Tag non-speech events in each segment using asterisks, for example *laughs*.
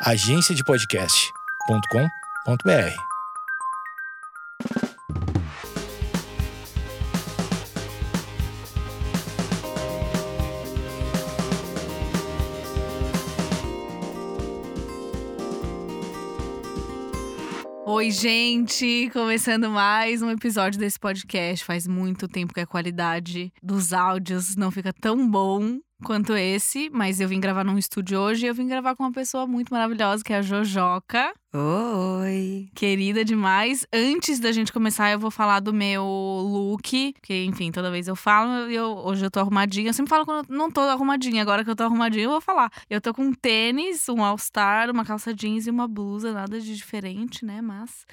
agenciadepodcast.com.br. Oi, gente! Começando mais um episódio desse podcast. Faz muito tempo que a qualidade dos áudios não fica tão bom quanto esse, mas eu vim gravar num estúdio hoje e eu vim gravar com uma pessoa muito maravilhosa, que é a Jojoca. Oi! Querida demais. Antes da gente começar, eu vou falar do meu look, porque, enfim, toda vez eu falo, eu, hoje eu tô arrumadinha. Eu sempre falo quando eu não tô arrumadinha, agora que eu tô arrumadinha, eu vou falar. Eu tô com um tênis, um all-star, uma calça jeans e uma blusa, nada de diferente, né? Mas.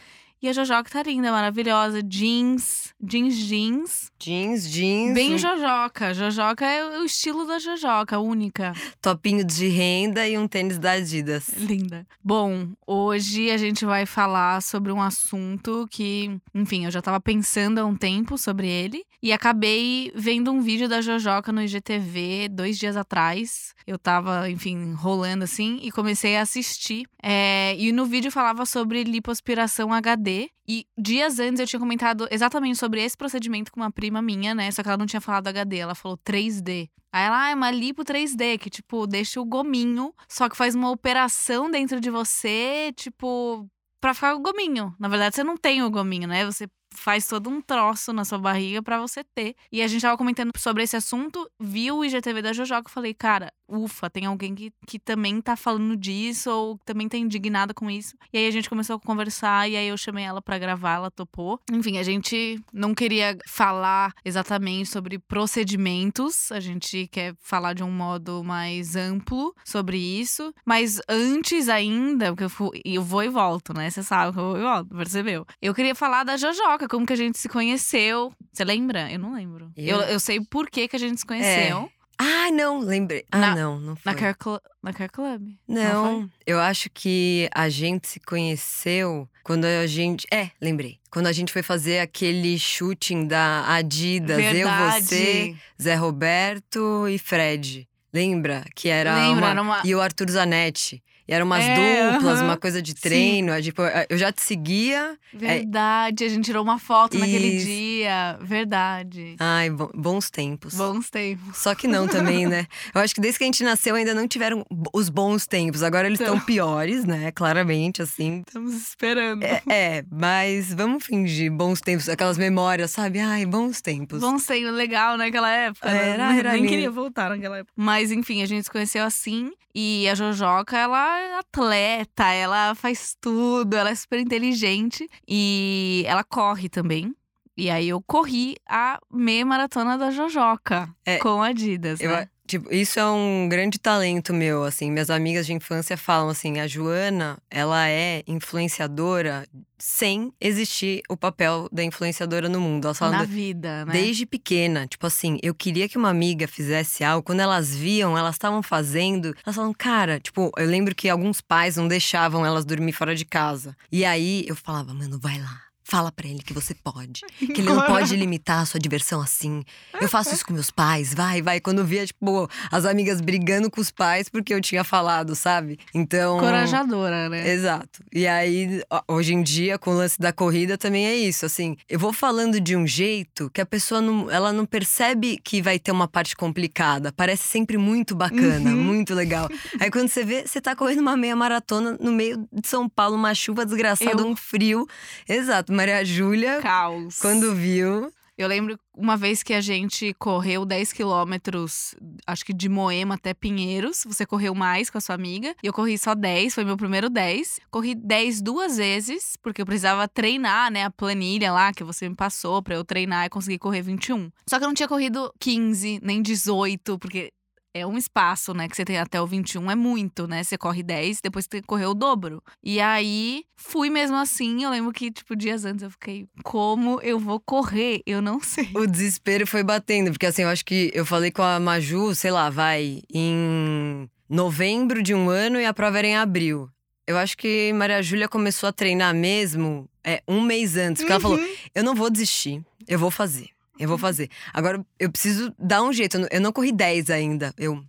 E a Jojoca tá linda, maravilhosa. Jeans, jeans, jeans. Jeans, jeans. Bem Jojoca. Jojoca é o estilo da Jojoca, única. topinho de renda e um tênis da Adidas. Linda. Bom, hoje a gente vai falar sobre um assunto que, enfim, eu já tava pensando há um tempo sobre ele. E acabei vendo um vídeo da Jojoca no IGTV dois dias atrás. Eu tava, enfim, rolando assim e comecei a assistir. É, e no vídeo falava sobre lipoaspiração HD. E dias antes eu tinha comentado exatamente sobre esse procedimento com uma prima minha, né? Só que ela não tinha falado HD, ela falou 3D. Aí ela, ah, é uma lipo 3D, que, tipo, deixa o gominho, só que faz uma operação dentro de você, tipo, pra ficar o gominho. Na verdade, você não tem o gominho, né? Você faz todo um troço na sua barriga para você ter. E a gente tava comentando sobre esse assunto, viu o IGTV da Jojoca, eu falei, cara, ufa, tem alguém que, que também tá falando disso ou também tá indignada com isso. E aí a gente começou a conversar e aí eu chamei ela para gravar, ela topou. Enfim, a gente não queria falar exatamente sobre procedimentos, a gente quer falar de um modo mais amplo sobre isso, mas antes ainda, porque eu, fui, eu vou e volto, né? Você sabe que eu vou e volto, percebeu? Eu queria falar da Jojoca, como que a gente se conheceu. Você lembra? Eu não lembro. Eu, Eu- eu sei por que, que a gente se conheceu. Ah, não, lembrei. Ah, Na- não, não foi. Na Care, Clu- na Care Club. Não, eu acho que a gente se conheceu quando a gente. É, lembrei. Quando a gente foi fazer aquele shooting da Adidas, eu, Verdade. você, Zé Roberto e Fred. Lembra? Que era Lembro, uma. era uma- E o Arthur Zanetti. E eram umas É, duplas, aham. uma coisa de treino. Tipo, eu já te seguia. Verdade, a gente tirou uma foto naquele Isso. dia. Verdade. Ai, bo- bons tempos. Bons tempos. Só que não também, né? *laughs* Eu acho que desde que a gente nasceu ainda não tiveram os bons tempos. Agora eles estão Então. piores, né? Claramente, assim. Estamos esperando. É, é, mas vamos fingir bons tempos, aquelas memórias, sabe? Ai, bons tempos. Bons tempos, legal naquela época. né? Era, Nem- era Nem queria voltar naquela época. Mas enfim, a gente se conheceu assim. E a Jojoca, ela é atleta, ela faz tudo, ela é super inteligente. E ela corre também. E aí eu corri a meia maratona da Jojoca É, com a Adidas, Eu, né? Tipo, isso é um grande talento meu, assim. Minhas amigas de infância falam assim: a Joana, ela é influenciadora sem existir o papel da influenciadora no mundo. Elas falam Na vida, né? Desde pequena, tipo assim, eu queria que uma amiga fizesse algo. Quando elas viam, elas estavam fazendo, elas falavam, cara, tipo, eu lembro que alguns pais não deixavam elas dormir fora de casa. E aí eu falava, mano, vai lá. Fala pra ele que você pode. *laughs* Que ele não pode limitar a sua diversão assim. Eu faço isso com meus pais, vai, vai. Quando eu via, tipo, as amigas brigando com os pais porque eu tinha falado, sabe? Então. Corajadora, né? Exato. E aí, hoje em dia, com o lance da corrida, também é isso. Assim, eu vou falando de um jeito que a pessoa não, ela não percebe que vai ter uma parte complicada. Parece sempre muito bacana, Uhum. muito legal. *laughs* aí quando você vê, você tá correndo uma meia maratona no meio de São Paulo, uma chuva desgraçada, Eu- um frio. Exato. Maria Júlia, Caos. quando viu. Eu lembro uma vez que a gente correu 10 quilômetros, acho que de Moema até Pinheiros. Você correu mais com a sua amiga. E eu corri só 10, foi meu primeiro 10. Corri 10 duas vezes, porque eu precisava treinar, né? A planilha lá que você me passou pra eu treinar e conseguir correr 21. Só que eu não tinha corrido 15, nem 18, porque é um espaço, né, que você tem até o 21, é muito, né? Você corre 10, depois você correr o dobro. E aí, fui mesmo assim. Eu lembro que, tipo, dias antes eu fiquei, como eu vou correr? Eu não *laughs* sei. O desespero foi batendo, porque assim, eu acho que eu falei com a Maju, sei lá, vai em novembro de um ano e a prova era em abril. Eu acho que Maria Júlia começou a treinar mesmo é, um mês antes, porque ela falou: Uhum. eu não vou desistir, eu vou fazer. Eu vou fazer. Agora, eu preciso dar um jeito. Eu não, eu não corri 10 ainda. Eu.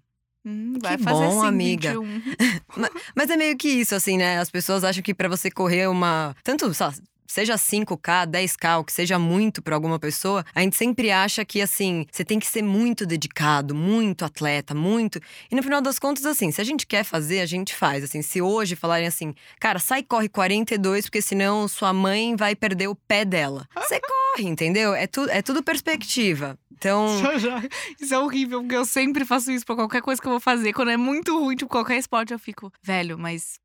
Hum, vai Que fazer bom, sim, amiga. 21. *laughs* Mas é meio que isso, assim, né? As pessoas acham que pra você correr uma. Tanto, lá, seja 5K, 10K, o que seja muito pra alguma pessoa, a gente sempre acha que, assim, você tem que ser muito dedicado, muito atleta, muito. E no final das contas, assim, se a gente quer fazer, a gente faz. Assim, se hoje falarem assim, cara, sai e corre 42, porque senão sua mãe vai perder o pé dela. Você *laughs* corre, entendeu? É, tu, é tudo perspectiva. Então. *laughs* Isso é horrível, porque eu sempre faço isso pra qualquer coisa que eu vou fazer. Quando é muito ruim, tipo, qualquer esporte, eu fico, velho, mas.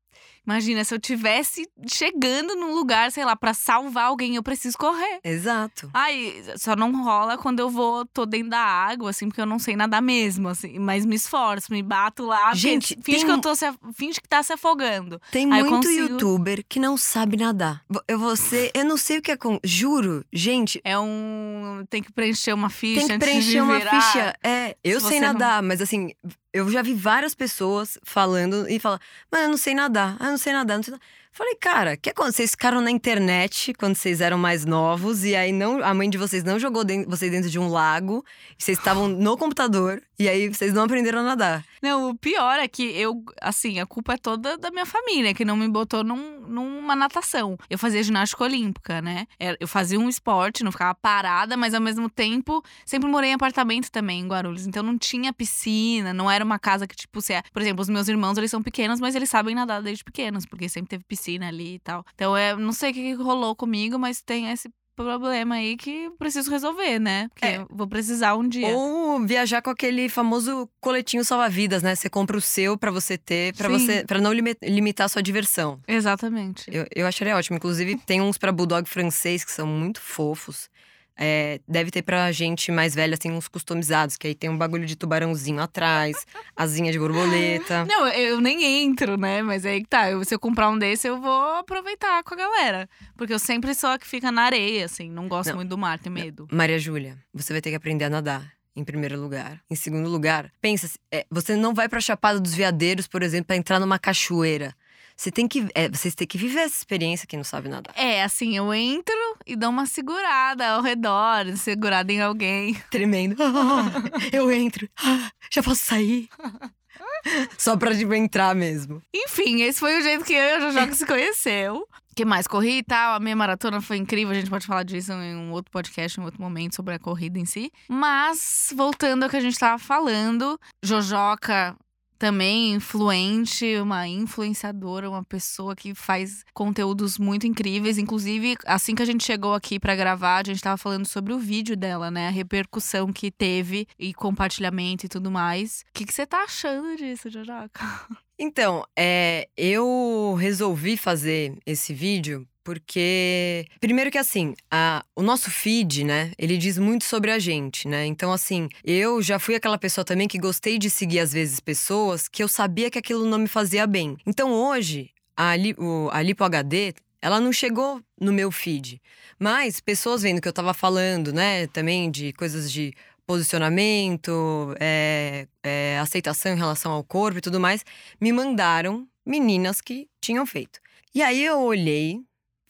Imagina, se eu tivesse chegando num lugar, sei lá, pra salvar alguém, eu preciso correr. Exato. Ai, só não rola quando eu vou, tô dentro da água, assim, porque eu não sei nadar mesmo, assim. Mas me esforço, me bato lá. Gente, finge tem que eu tô se, finge que tá se afogando. Tem Aí muito consigo- youtuber que não sabe nadar. Eu ser, eu não sei o que é com. Juro, gente, É um. Tem que preencher uma ficha tem que preencher uma virar. ficha. É, eu se sei você não- nadar, mas assim, eu já vi várias pessoas falando e falam, mano, eu não sei nadar, ah, eu não sei nadar, não sei nadar. Falei, cara, que aconteceu? Vocês ficaram na internet quando vocês eram mais novos e aí não, a mãe de vocês não jogou den- vocês dentro de um lago, vocês estavam no computador e aí vocês não aprenderam a nadar. Não, o pior é que eu, assim, a culpa é toda da minha família, que não me botou num- numa natação. Eu fazia ginástica olímpica, né? Era- Eu fazia um esporte, não ficava parada, mas ao mesmo tempo, sempre morei em apartamento também, em Guarulhos. Então não tinha piscina, não era uma casa que, tipo, você. Por exemplo, os meus irmãos, eles são pequenos, mas eles sabem nadar desde pequenos, porque sempre teve piscina ali e tal. Então, é, não sei o que rolou comigo, mas tem esse problema aí que eu preciso resolver, né? Porque É. eu vou precisar um dia. Ou viajar com aquele famoso coletinho salva-vidas, né? Você compra o seu pra você ter, pra Sim. você, para não limi- limitar a sua diversão. Exatamente. Eu, eu acharia ótimo. Inclusive, tem uns pra bulldog francês que são muito fofos. É, deve ter pra gente mais velha, assim, uns customizados, que aí tem um bagulho de tubarãozinho atrás, asinha de borboleta. *laughs* Não, eu nem entro, né? Mas aí que tá. eu- se eu comprar um desse, eu vou aproveitar com a galera. Porque eu sempre sou a que fica na areia, assim. Não gosto Não. muito do mar, tenho medo. Maria Júlia, você vai ter que aprender a nadar. Em primeiro lugar. Em segundo lugar, pensa, é, você não vai pra Chapada dos Veadeiros, por exemplo, pra entrar numa cachoeira. Você tem que, é, vocês têm que viver essa experiência quem não sabe nadar. É, assim, eu entro e dou uma segurada ao redor, segurada em alguém. *laughs* Tremendo. *laughs* Eu entro. Já posso sair. *laughs* Só pra tipo, entrar mesmo. Enfim, esse foi o jeito que eu e a Jojoca se conheceu. que mais? Corri e tal. A minha maratona foi incrível. A gente pode falar disso em um outro podcast, em outro momento, sobre a corrida em si. Mas, voltando ao que a gente tava falando, Jojoca também influente, uma influenciadora, uma pessoa que faz conteúdos muito incríveis. Inclusive, assim que a gente chegou aqui pra gravar, a gente tava falando sobre o vídeo dela, né? A repercussão que teve e compartilhamento e tudo mais. O que você tá achando disso, Jojoca? Então, é, eu resolvi fazer esse vídeo porque, primeiro que assim, a- o nosso feed, né, ele diz muito sobre a gente, né? Então, assim, eu já fui aquela pessoa também que gostei de seguir, às vezes, pessoas que eu sabia que aquilo não me fazia bem. Então, hoje, a, o, a Lipo HD, ela não chegou no meu feed. Mas pessoas vendo que eu tava falando, né, também de coisas de posicionamento, é, é, aceitação em relação ao corpo e tudo mais, me mandaram meninas que tinham feito. E aí eu olhei,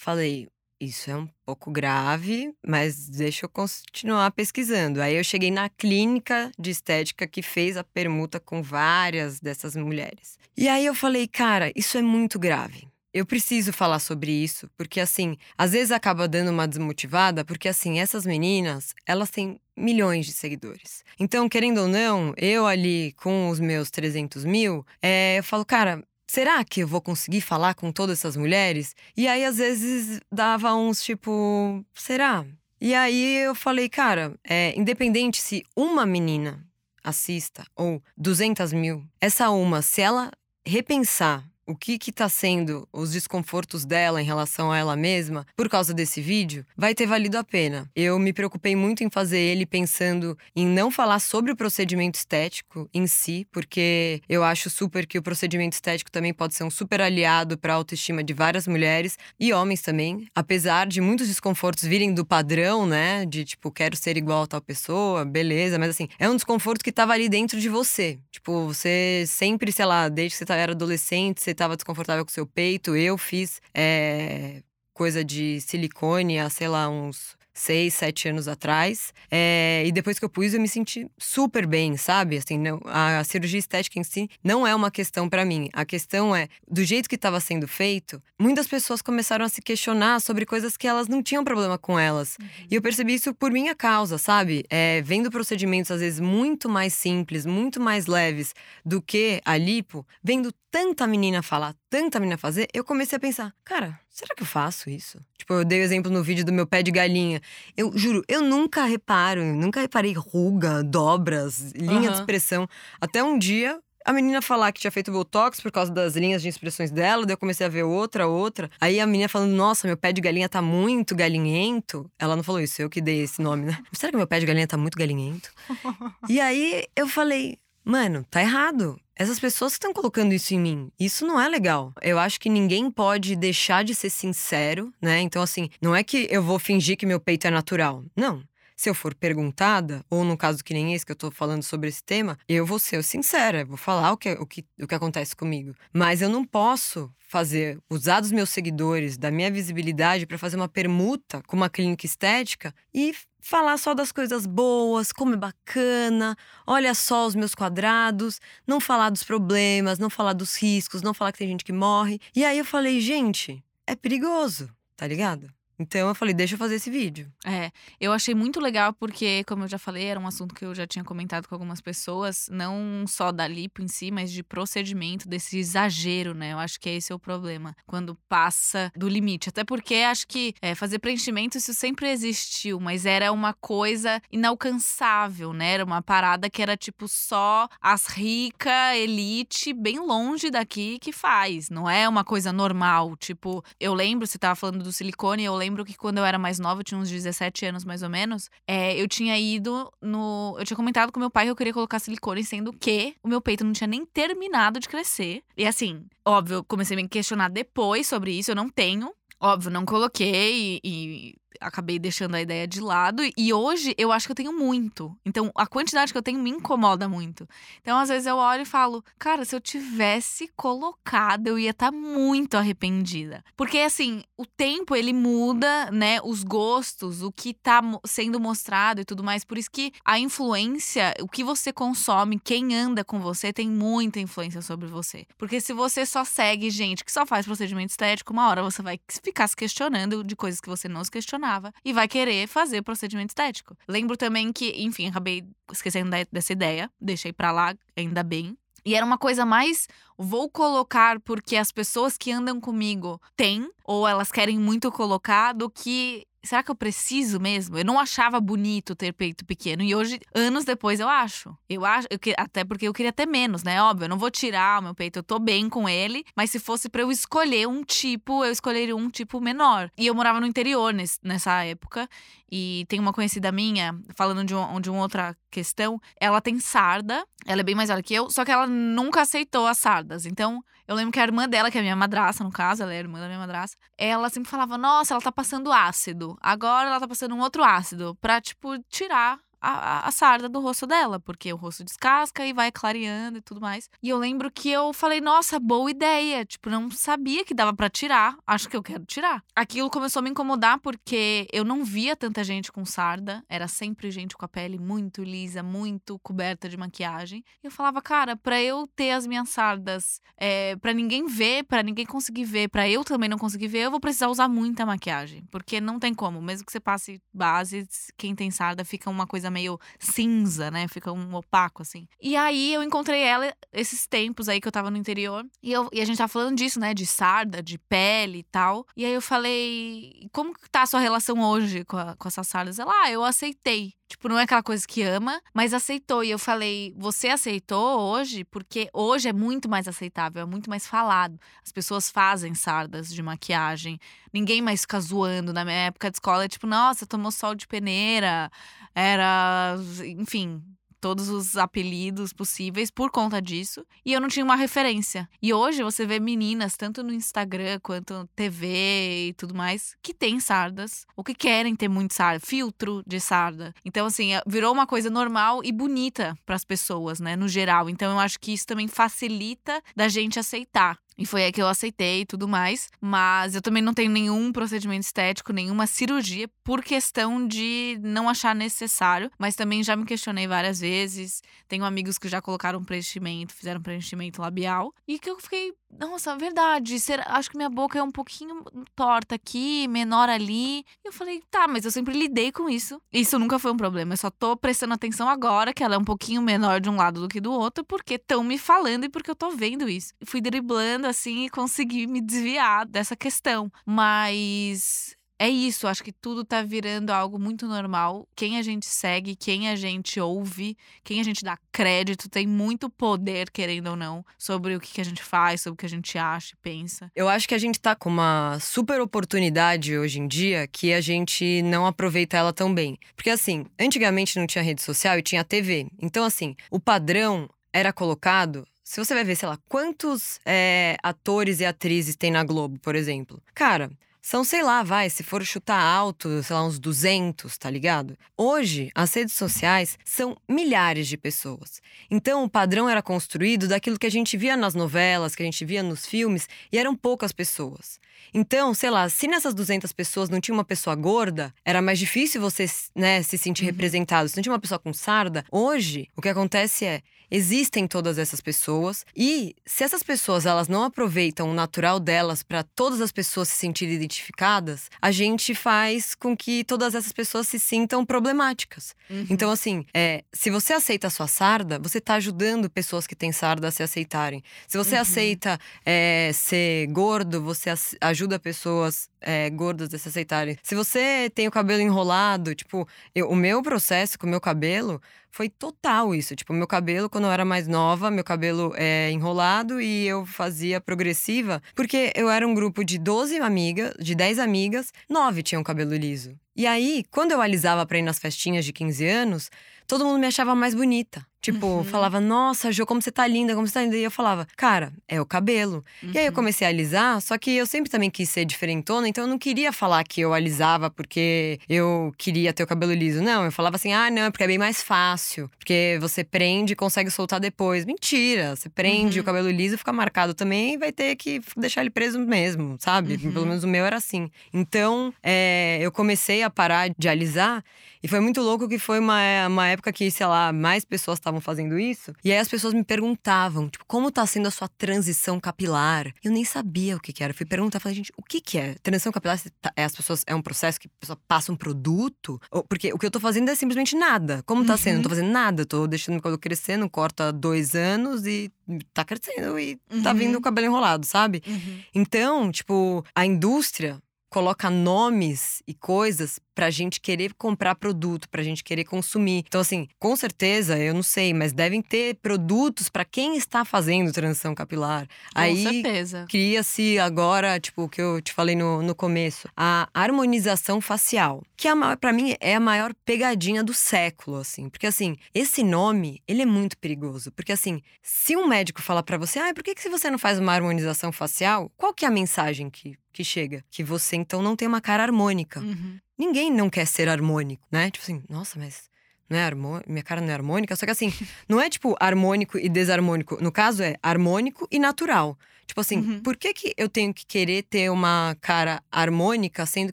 falei, isso é um pouco grave, mas deixa eu continuar pesquisando. Aí eu cheguei na clínica de estética que fez a permuta com várias dessas mulheres. E aí eu falei, cara, isso é muito grave. Eu preciso falar sobre isso, porque assim, às vezes acaba dando uma desmotivada, porque assim, essas meninas, elas têm milhões de seguidores. Então, querendo ou não, eu ali com os meus 300 mil, é, eu falo, cara, será que eu vou conseguir falar com todas essas mulheres? E aí, às vezes, dava uns tipo, será? E aí eu falei, cara, é, independente se uma menina assista ou 200 mil, essa uma, se ela repensar o que que tá sendo os desconfortos dela em relação a ela mesma por causa desse vídeo, vai ter valido a pena. Eu me preocupei muito em fazer ele pensando em não falar sobre o procedimento estético em si, porque eu acho super que o procedimento estético também pode ser um super aliado para a autoestima de várias mulheres e homens também, apesar de muitos desconfortos virem do padrão, né, de tipo quero ser igual a tal pessoa, beleza, mas assim, é um desconforto que tava ali dentro de você. Tipo, você sempre, sei lá, desde que você era adolescente, você estava desconfortável com seu peito. Eu fiz é, coisa de silicone há, sei lá, uns seis, sete anos atrás. É, e depois que eu pus, eu me senti super bem, sabe? Assim, não, a cirurgia estética em si não é uma questão para mim. A questão é, do jeito que estava sendo feito, muitas pessoas começaram a se questionar sobre coisas que elas não tinham problema com elas. Uhum. E eu percebi isso por minha causa, sabe? É, vendo procedimentos, às vezes, muito mais simples, muito mais leves do que a lipo, vendo tanta menina falar, tanta menina fazer, eu comecei a pensar, cara, será que eu faço isso? Tipo, eu dei o exemplo no vídeo do meu pé de galinha. Eu juro, eu nunca reparo, nunca reparei ruga, dobras, linha uhum. de expressão. Até um dia a menina falar que tinha feito botox por causa das linhas de expressões dela, daí eu comecei a ver outra, outra. Aí a menina falando: Nossa, meu pé de galinha tá muito galinhento. Ela não falou isso, eu que dei esse nome, né? Será que meu pé de galinha tá muito galinhento? *laughs* e aí eu falei: Mano, tá errado. Essas pessoas estão colocando isso em mim, isso não é legal. Eu acho que ninguém pode deixar de ser sincero, né? Então, assim, não é que eu vou fingir que meu peito é natural. Não. Se eu for perguntada, ou no caso que nem esse que eu tô falando sobre esse tema, eu vou ser sincera, vou falar o que, o que, o que acontece comigo. Mas eu não posso fazer, usar dos meus seguidores, da minha visibilidade para fazer uma permuta com uma clínica estética e falar só das coisas boas, como é bacana, olha só os meus quadrados, não falar dos problemas, não falar dos riscos, não falar que tem gente que morre. E aí eu falei, gente, é perigoso, tá ligado? Então eu falei, deixa eu fazer esse vídeo. É, eu achei muito legal porque, como eu já falei, era um assunto que eu já tinha comentado com algumas pessoas, não só da lipo em si, mas de procedimento, desse exagero, né? Eu acho que esse é o problema, quando passa do limite. Até porque acho que é, fazer preenchimento isso sempre existiu, mas era uma coisa inalcançável, né? Era uma parada que era tipo só as ricas, elite, bem longe daqui que faz. Não é uma coisa normal. Tipo, eu lembro, você tava falando do silicone, eu lembro lembro que quando eu era mais nova, tinha uns 17 anos mais ou menos, é, eu tinha ido no. Eu tinha comentado com meu pai que eu queria colocar silicone, sendo que o meu peito não tinha nem terminado de crescer. E assim, óbvio, comecei a me questionar depois sobre isso, eu não tenho. Óbvio, não coloquei e, e acabei deixando a ideia de lado. E hoje eu acho que eu tenho muito. Então a quantidade que eu tenho me incomoda muito. Então às vezes eu olho e falo, cara, se eu tivesse colocado, eu ia estar tá muito arrependida. Porque assim, o tempo ele muda, né? Os gostos, o que tá sendo mostrado e tudo mais. Por isso que a influência, o que você consome, quem anda com você, tem muita influência sobre você. Porque se você só segue gente que só faz procedimento estético, uma hora você vai ficar se questionando de coisas que você não se questionava e vai querer fazer procedimento estético. Lembro também que, enfim, acabei esquecendo dessa ideia, deixei para lá, ainda bem. E era uma coisa mais vou colocar porque as pessoas que andam comigo têm ou elas querem muito colocar do que será que eu preciso mesmo? Eu não achava bonito ter peito pequeno. E hoje, anos depois, eu acho. Eu acho, eu, até porque eu queria ter menos, né? Óbvio, eu não vou tirar o meu peito, eu tô bem com ele. Mas se fosse para eu escolher um tipo, eu escolheria um tipo menor. E eu morava no interior nesse, nessa época. E tem uma conhecida minha, falando de, um, de uma outra questão, ela tem sarda, ela é bem mais velha que eu, só que ela nunca aceitou as sardas. Então, eu lembro que a irmã dela, que é a minha madraça, no caso, ela é a irmã da minha madraça, ela sempre falava: Nossa, ela tá passando ácido. Agora ela tá passando um outro ácido pra, tipo, tirar a, a, sarda do rosto dela, porque o rosto descasca e vai clareando e tudo mais. E eu lembro que eu falei, nossa, boa ideia. Tipo, não sabia que dava para tirar. Acho que eu quero tirar. Aquilo começou a me incomodar porque eu não via tanta gente com sarda. Era sempre gente com a pele muito lisa, muito coberta de maquiagem. E eu falava, cara, pra eu ter as minhas sardas, é, para ninguém ver, para ninguém conseguir ver, para eu também não conseguir ver, eu vou precisar usar muita maquiagem. Porque não tem como. Mesmo que você passe base, quem tem sarda fica uma coisa meio cinza, né? Fica um opaco, assim. E aí eu encontrei ela esses tempos aí que eu tava no interior. E, eu, e a gente tava falando disso, né? De sarda, de pele e tal. E aí eu falei: como tá a sua relação hoje com, a, com essas sardas? Ela, ah, eu aceitei. Tipo, não é aquela coisa que ama, mas aceitou. E eu falei, você aceitou hoje? Porque hoje é muito mais aceitável, é muito mais falado. As pessoas fazem sardas de maquiagem. Ninguém mais fica zoando. Na minha época de escola, é tipo, nossa, tomou sol de peneira. Era, enfim, todos os apelidos possíveis por conta disso. E eu não tinha uma referência. E hoje você vê meninas, tanto no Instagram quanto TV e tudo mais, que têm sardas, ou que querem ter muito sarda, filtro de sarda. Então, assim, é, virou uma coisa normal e bonita para as pessoas, né, no geral. Então, eu acho que isso também facilita da gente aceitar. E foi aí que eu aceitei e tudo mais. Mas eu também não tenho nenhum procedimento estético, nenhuma cirurgia, por questão de não achar necessário. Mas também já me questionei várias vezes. Tenho amigos que já colocaram preenchimento, fizeram preenchimento labial. E que eu fiquei, nossa, verdade. Será, acho que minha boca é um pouquinho torta aqui, menor ali. E eu falei, tá, mas eu sempre lidei com isso. Isso nunca foi um problema. Eu só tô prestando atenção agora que ela é um pouquinho menor de um lado do que do outro, porque estão me falando e porque eu tô vendo isso. Fui driblando assim e consegui me desviar dessa questão. Mas é isso, acho que tudo tá virando algo muito normal. Quem a gente segue, quem a gente ouve, quem a gente dá crédito tem muito poder, querendo ou não, sobre o que a gente faz, sobre o que a gente acha e pensa. Eu acho que a gente tá com uma super oportunidade hoje em dia que a gente não aproveita ela tão bem. Porque assim, antigamente não tinha rede social e tinha TV. Então, assim, o padrão era colocado se você vai ver, sei lá, quantos é, atores e atrizes tem na Globo, por exemplo. Cara, são, sei lá, vai, se for chutar alto, sei lá, uns 200, tá ligado? Hoje, as redes sociais são milhares de pessoas. Então, o padrão era construído daquilo que a gente via nas novelas, que a gente via nos filmes, e eram poucas pessoas. Então, sei lá, se nessas 200 pessoas não tinha uma pessoa gorda, era mais difícil você né, se sentir uhum. representado. Se não tinha uma pessoa com sarda, hoje o que acontece é existem todas essas pessoas e se essas pessoas elas não aproveitam o natural delas para todas as pessoas se sentirem identificadas, a gente faz com que todas essas pessoas se sintam problemáticas. Uhum. Então assim, é, se você aceita a sua sarda, você está ajudando pessoas que têm sarda a se aceitarem. Se você uhum. aceita é, ser gordo, você ajuda pessoas é, gordas a se aceitarem. Se você tem o cabelo enrolado, tipo, eu, o meu processo com o meu cabelo foi total isso. Tipo, meu cabelo, quando eu era mais nova, meu cabelo é enrolado e eu fazia progressiva, porque eu era um grupo de 12 amigas, de 10 amigas, 9 tinham cabelo liso. E aí, quando eu alisava pra ir nas festinhas de 15 anos, todo mundo me achava mais bonita. Tipo, uhum. falava, nossa, Jo, como você tá linda, como você tá linda. E eu falava, cara, é o cabelo. Uhum. E aí eu uhum. comecei a alisar, só que eu sempre também quis ser diferentona, então eu não queria falar que eu alisava porque eu queria ter o cabelo liso. Não, eu falava assim, ah, não, é porque é bem mais fácil. Porque você prende e consegue soltar depois. Mentira, você prende uhum. o cabelo liso, fica marcado também e vai ter que deixar ele preso mesmo, sabe? Pelo uhum. menos o meu era assim. Então, é, eu comecei a parar de alisar e foi muito louco que foi uma, uma época que, sei lá, mais pessoas estavam fazendo isso. E aí as pessoas me perguntavam, tipo, como tá sendo a sua transição capilar? Eu nem sabia o que, que era. Eu fui perguntar, falei, gente, o que, que é? Transição capilar tá, é as pessoas é um processo que a pessoa passa um produto? Porque o que eu tô fazendo é simplesmente nada. Como tá uhum. sendo? Não tô fazendo nada. Tô deixando meu cabelo crescendo, corta dois anos e tá crescendo e tá uhum. tá vindo o cabelo enrolado, sabe? Uhum. Então, tipo, a indústria coloca nomes e coisas pra gente querer comprar produto, pra gente querer consumir. Então, assim, com certeza, eu não sei, mas devem ter produtos para quem está fazendo transição capilar. Com Aí, certeza. Cria-se agora, tipo, o que eu te falei no, no começo, a harmonização facial, que é para mim é a maior pegadinha do século, assim. Porque, assim, esse nome, ele é muito perigoso. Porque, assim, se um médico fala para você, ah, por que, que se você não faz uma harmonização facial, qual que é a mensagem que que chega. Que você então não tem uma cara harmônica. Uhum. Ninguém não quer ser harmônico, né? Tipo assim, nossa, mas não é harmônico, minha cara não é harmônica. Só que assim, *laughs* não é tipo harmônico e desarmônico. No caso, é harmônico e natural. Tipo assim, uhum. por que, que eu tenho que querer ter uma cara harmônica, sendo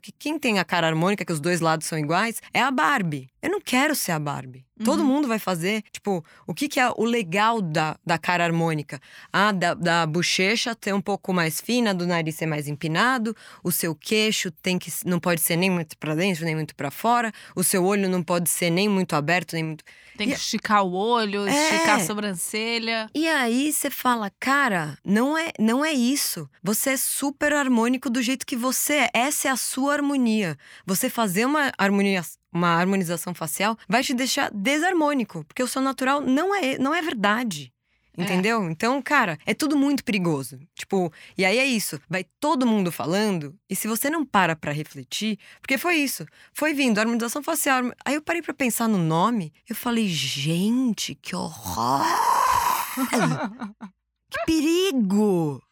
que quem tem a cara harmônica, que os dois lados são iguais, é a Barbie. Eu não quero ser a Barbie. Uhum. Todo mundo vai fazer. Tipo, o que, que é o legal da, da cara harmônica? Ah, da, da bochecha ter um pouco mais fina, do nariz ser mais empinado, o seu queixo tem que não pode ser nem muito para dentro, nem muito para fora, o seu olho não pode ser nem muito aberto, nem muito. Tem que e... esticar o olho, é... esticar a sobrancelha. E aí você fala, cara, não é, não é isso. Você é super harmônico do jeito que você é. Essa é a sua harmonia. Você fazer uma harmonia uma harmonização facial, vai te deixar desarmônico, porque o seu natural não é, não é verdade. É. Entendeu? É. Então, cara, é tudo muito perigoso. Tipo, e aí é isso. Vai todo mundo falando, e se você não para pra refletir, porque foi isso. Foi vindo, harmonização facial. Aí eu parei pra pensar no nome, eu falei, gente, que horror! *laughs* que perigo!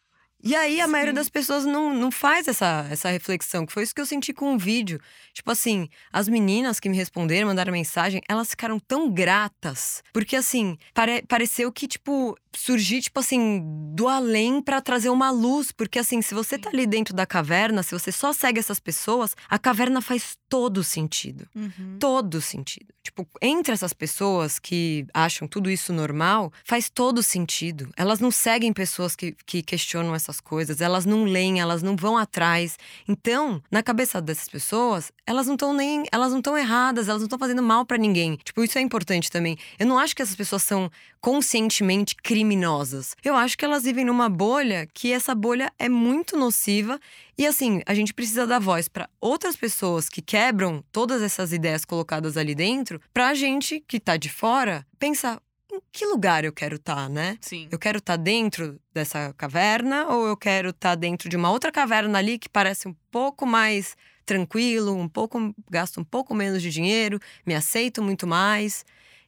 E aí a Sim. maioria das pessoas não, não faz essa, essa reflexão, que foi isso que eu senti com o vídeo. Tipo assim, as meninas que me responderam, mandaram mensagem, elas ficaram tão gratas. Porque assim, pare- pareceu que, tipo, surgir, tipo assim, do além pra trazer uma luz. Porque assim, se você tá ali dentro da caverna, se você só segue essas pessoas, a caverna faz todo sentido Uhum. todo sentido. Tipo, entre essas pessoas que acham tudo isso normal, faz todo sentido. Elas não seguem pessoas que, que questionam essas coisas, elas não leem, elas não vão atrás. Então, na cabeça dessas pessoas, elas não estão nem. Elas não estão erradas, elas não estão fazendo mal pra ninguém. Tipo, isso é importante também. Eu não acho que essas pessoas são conscientemente criminosas. Eu acho que elas vivem numa bolha que essa bolha é muito nociva e assim, a gente precisa dar voz para outras pessoas que quebram todas essas ideias colocadas ali dentro, pra gente que tá de fora pensar em que lugar eu quero estar, né? Sim. Eu quero estar dentro dessa caverna ou eu quero estar dentro de uma outra caverna ali que parece um pouco mais tranquilo, um pouco gasto um pouco menos de dinheiro, me aceito muito mais.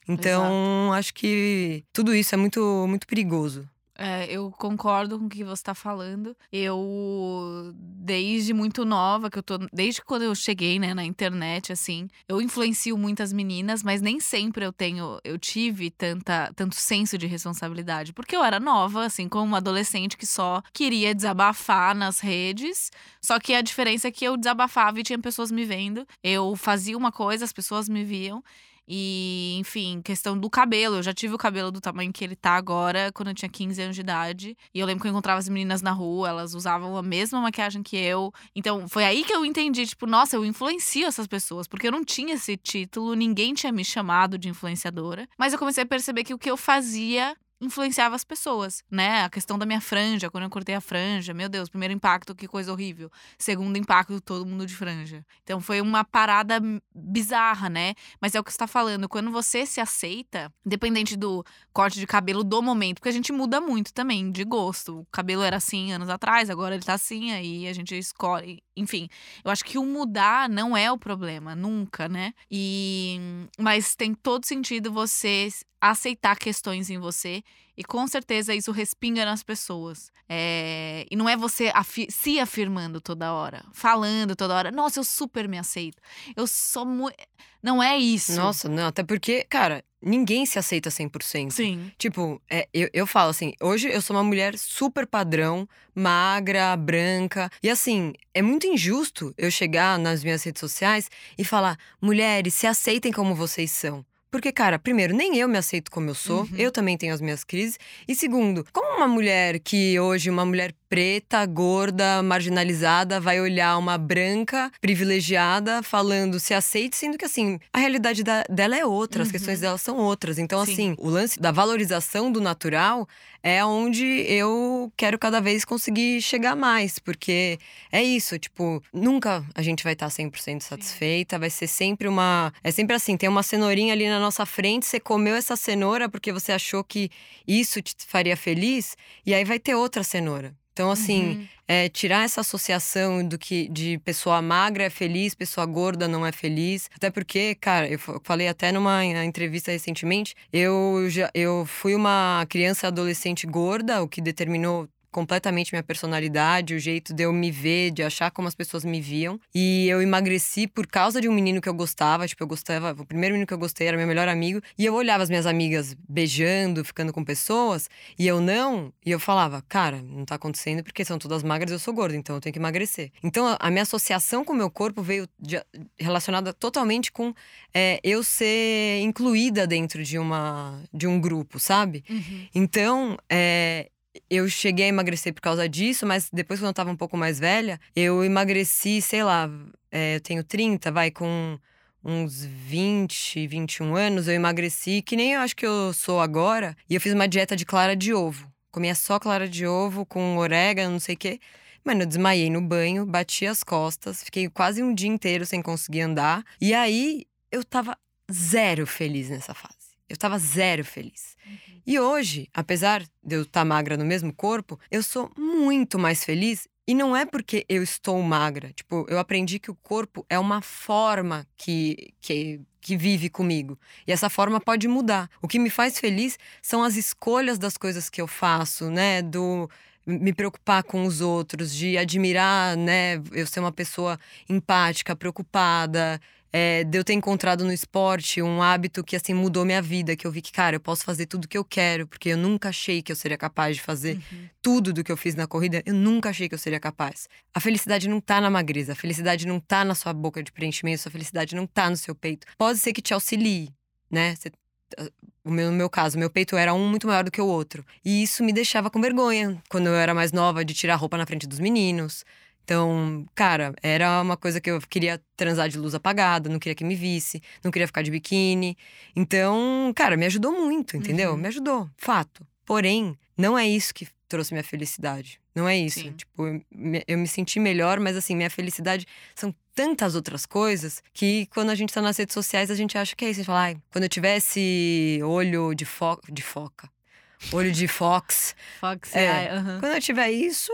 Então, acho que tudo isso é muito muito perigoso. É, eu concordo com o que você tá falando. Eu, desde muito nova, que eu tô. Desde quando eu cheguei, né, na internet, assim, eu influencio muitas meninas, mas nem sempre eu tenho. Eu tive tanta, tanto senso de responsabilidade. Porque eu era nova, assim, como uma adolescente que só queria desabafar nas redes. Só que a diferença é que eu desabafava e tinha pessoas me vendo. Eu fazia uma coisa, as pessoas me viam. E, enfim, questão do cabelo. Eu já tive o cabelo do tamanho que ele tá agora, quando eu tinha 15 anos de idade. E eu lembro que eu encontrava as meninas na rua, elas usavam a mesma maquiagem que eu. Então, foi aí que eu entendi, tipo, nossa, eu influencio essas pessoas, porque eu não tinha esse título, ninguém tinha me chamado de influenciadora. Mas eu comecei a perceber que o que eu fazia influenciava as pessoas, né? A questão da minha franja, quando eu cortei a franja, meu Deus, primeiro impacto, que coisa horrível. Segundo impacto, todo mundo de franja. Então foi uma parada bizarra, né? Mas é o que você tá falando, quando você se aceita, independente do corte de cabelo do momento, porque a gente muda muito também de gosto. O cabelo era assim anos atrás, agora ele tá assim, aí a gente escolhe. Enfim, eu acho que o mudar não é o problema, nunca, né? E mas tem todo sentido você aceitar questões em você e com certeza isso respinga nas pessoas. É, E não é você afi- se afirmando toda hora, falando toda hora, nossa, eu super me aceito. Eu sou muito. Não é isso. Nossa, não, até porque, cara, ninguém se aceita 100%. Sim. Tipo, é, eu, eu falo assim, hoje eu sou uma mulher super padrão, magra, branca. E assim, é muito injusto eu chegar nas minhas redes sociais e falar: mulheres, se aceitem como vocês são. Porque, cara, primeiro, nem eu me aceito como eu sou, Uhum. eu também tenho as minhas crises. E segundo, como uma mulher que hoje, uma mulher preta, gorda, marginalizada, vai olhar uma branca, privilegiada, falando se aceite, sendo que assim, a realidade da- dela é outra, as Uhum. questões dela são outras. Então, Sim. assim, o lance da valorização do natural é onde eu quero cada vez conseguir chegar mais, porque é isso, tipo, nunca a gente vai estar 100% satisfeita, vai ser sempre uma, é sempre assim, tem uma cenourinha ali na nossa frente, você comeu essa cenoura porque você achou que isso te faria feliz, e aí vai ter outra cenoura. Então, assim, Uhum. é, tirar essa associação do que de pessoa magra é feliz, pessoa gorda não é feliz. Até porque, cara, eu fa- falei até numa entrevista recentemente, eu já eu fui uma criança e adolescente gorda, o que determinou completamente minha personalidade, o jeito de eu me ver, de achar como as pessoas me viam. E eu emagreci por causa de um menino que eu gostava, tipo, eu gostava, o primeiro menino que eu gostei era meu melhor amigo, e eu olhava as minhas amigas beijando, ficando com pessoas, e eu não, e eu falava, cara, não tá acontecendo porque são todas magras eu sou gorda, então eu tenho que emagrecer. Então a- a minha associação com o meu corpo veio de- relacionada totalmente com é, eu ser incluída dentro de uma de um grupo, sabe? Uhum. Então, é, eu cheguei a emagrecer por causa disso, mas depois, quando eu tava um pouco mais velha, eu emagreci, sei lá, é, eu tenho 30, vai com uns 20, 21 anos, eu emagreci, que nem eu acho que eu sou agora, e eu fiz uma dieta de clara de ovo. Comia só clara de ovo com orégano, não sei o quê. Mano, eu desmaiei no banho, bati as costas, fiquei quase um dia inteiro sem conseguir andar. E aí eu tava zero feliz nessa fase. Eu tava zero feliz. E hoje, apesar de eu estar magra no mesmo corpo, eu sou muito mais feliz. E não é porque eu estou magra. Tipo, eu aprendi que o corpo é uma forma que, que, que vive comigo. E essa forma pode mudar. O que me faz feliz são as escolhas das coisas que eu faço, né? Do me preocupar com os outros, de admirar, né, eu ser uma pessoa empática, preocupada, é, de eu ter encontrado no esporte um hábito que assim mudou minha vida, que eu vi que, cara, eu posso fazer tudo que eu quero, porque eu nunca achei que eu seria capaz de fazer Uhum. tudo do que eu fiz na corrida, eu nunca achei que eu seria capaz. A felicidade não tá na magreza, a felicidade não tá na sua boca de preenchimento, a felicidade não tá no seu peito. Pode ser que te auxilie, né? Você- o meu, no meu caso, meu peito era um muito maior do que o outro. E isso me deixava com vergonha quando eu era mais nova de tirar a roupa na frente dos meninos. Então, cara, era uma coisa que eu queria transar de luz apagada, não queria que me visse, não queria ficar de biquíni. Então, cara, me ajudou muito, entendeu? Uhum. Me ajudou, fato. Porém, não é isso que trouxe minha felicidade. Não é isso. Sim. Tipo, eu me, eu me senti melhor, mas assim, minha felicidade são tantas outras coisas que quando a gente tá nas redes sociais, a gente acha que é isso. A gente fala, ai, quando eu tivesse olho de, fo de foca, olho de fox, Fox, É. ai, aham. quando eu tiver isso,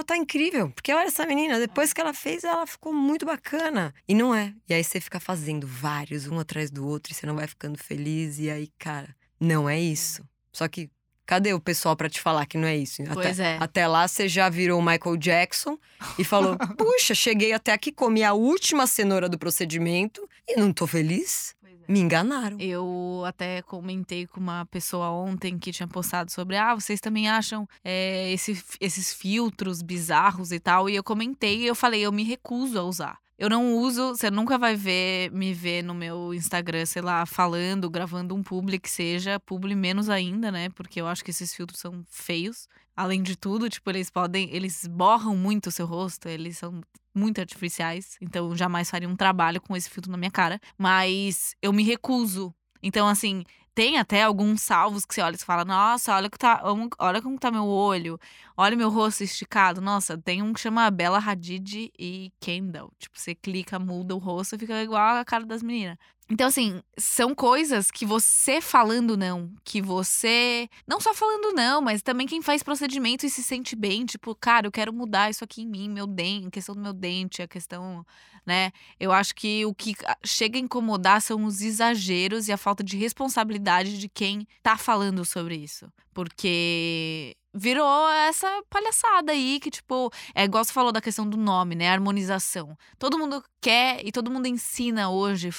estar incrível. Porque olha essa menina, depois que ela fez, ela ficou muito bacana. E não é. E aí você fica fazendo vários, um atrás do outro, e você não vai ficando feliz. E aí, cara, não é isso. Só que, cadê o pessoal pra te falar que não é isso? Pois até, é. até lá você já virou o Michael Jackson e falou: *laughs* puxa, cheguei até aqui, comi a última cenoura do procedimento e não tô feliz. Me enganaram. Eu até comentei com uma pessoa ontem que tinha postado sobre, ah, vocês também acham é, esse- esses filtros bizarros e tal. E eu comentei e eu falei, eu me recuso a usar. Eu não uso, você nunca vai ver, me ver no meu Instagram, sei lá, falando, gravando um publi que seja, publi menos ainda, né? Porque eu acho que esses filtros são feios. Além de tudo, tipo, eles podem, eles borram muito o seu rosto, eles são muito artificiais, então eu jamais faria um trabalho com esse filtro na minha cara, mas eu me recuso. Então, assim, tem até alguns salvos que você olha e fala: Nossa, olha, que tá, olha como tá meu olho, olha meu rosto esticado. Nossa, tem um que chama Bella Hadid e Kendall. Tipo, você clica, muda o rosto e fica igual a cara das meninas. Então, assim, são coisas que você falando não, que você. Não só falando não, mas também quem faz procedimento e se sente bem, tipo, cara, eu quero mudar isso aqui em mim, meu dente, a questão do meu dente, a questão, né? Eu acho que o que chega a incomodar são os exageros e a falta de responsabilidade de quem tá falando sobre isso. Porque virou essa palhaçada aí que, tipo, é igual você falou da questão do nome, né? Harmonização. Todo mundo quer e todo mundo ensina hoje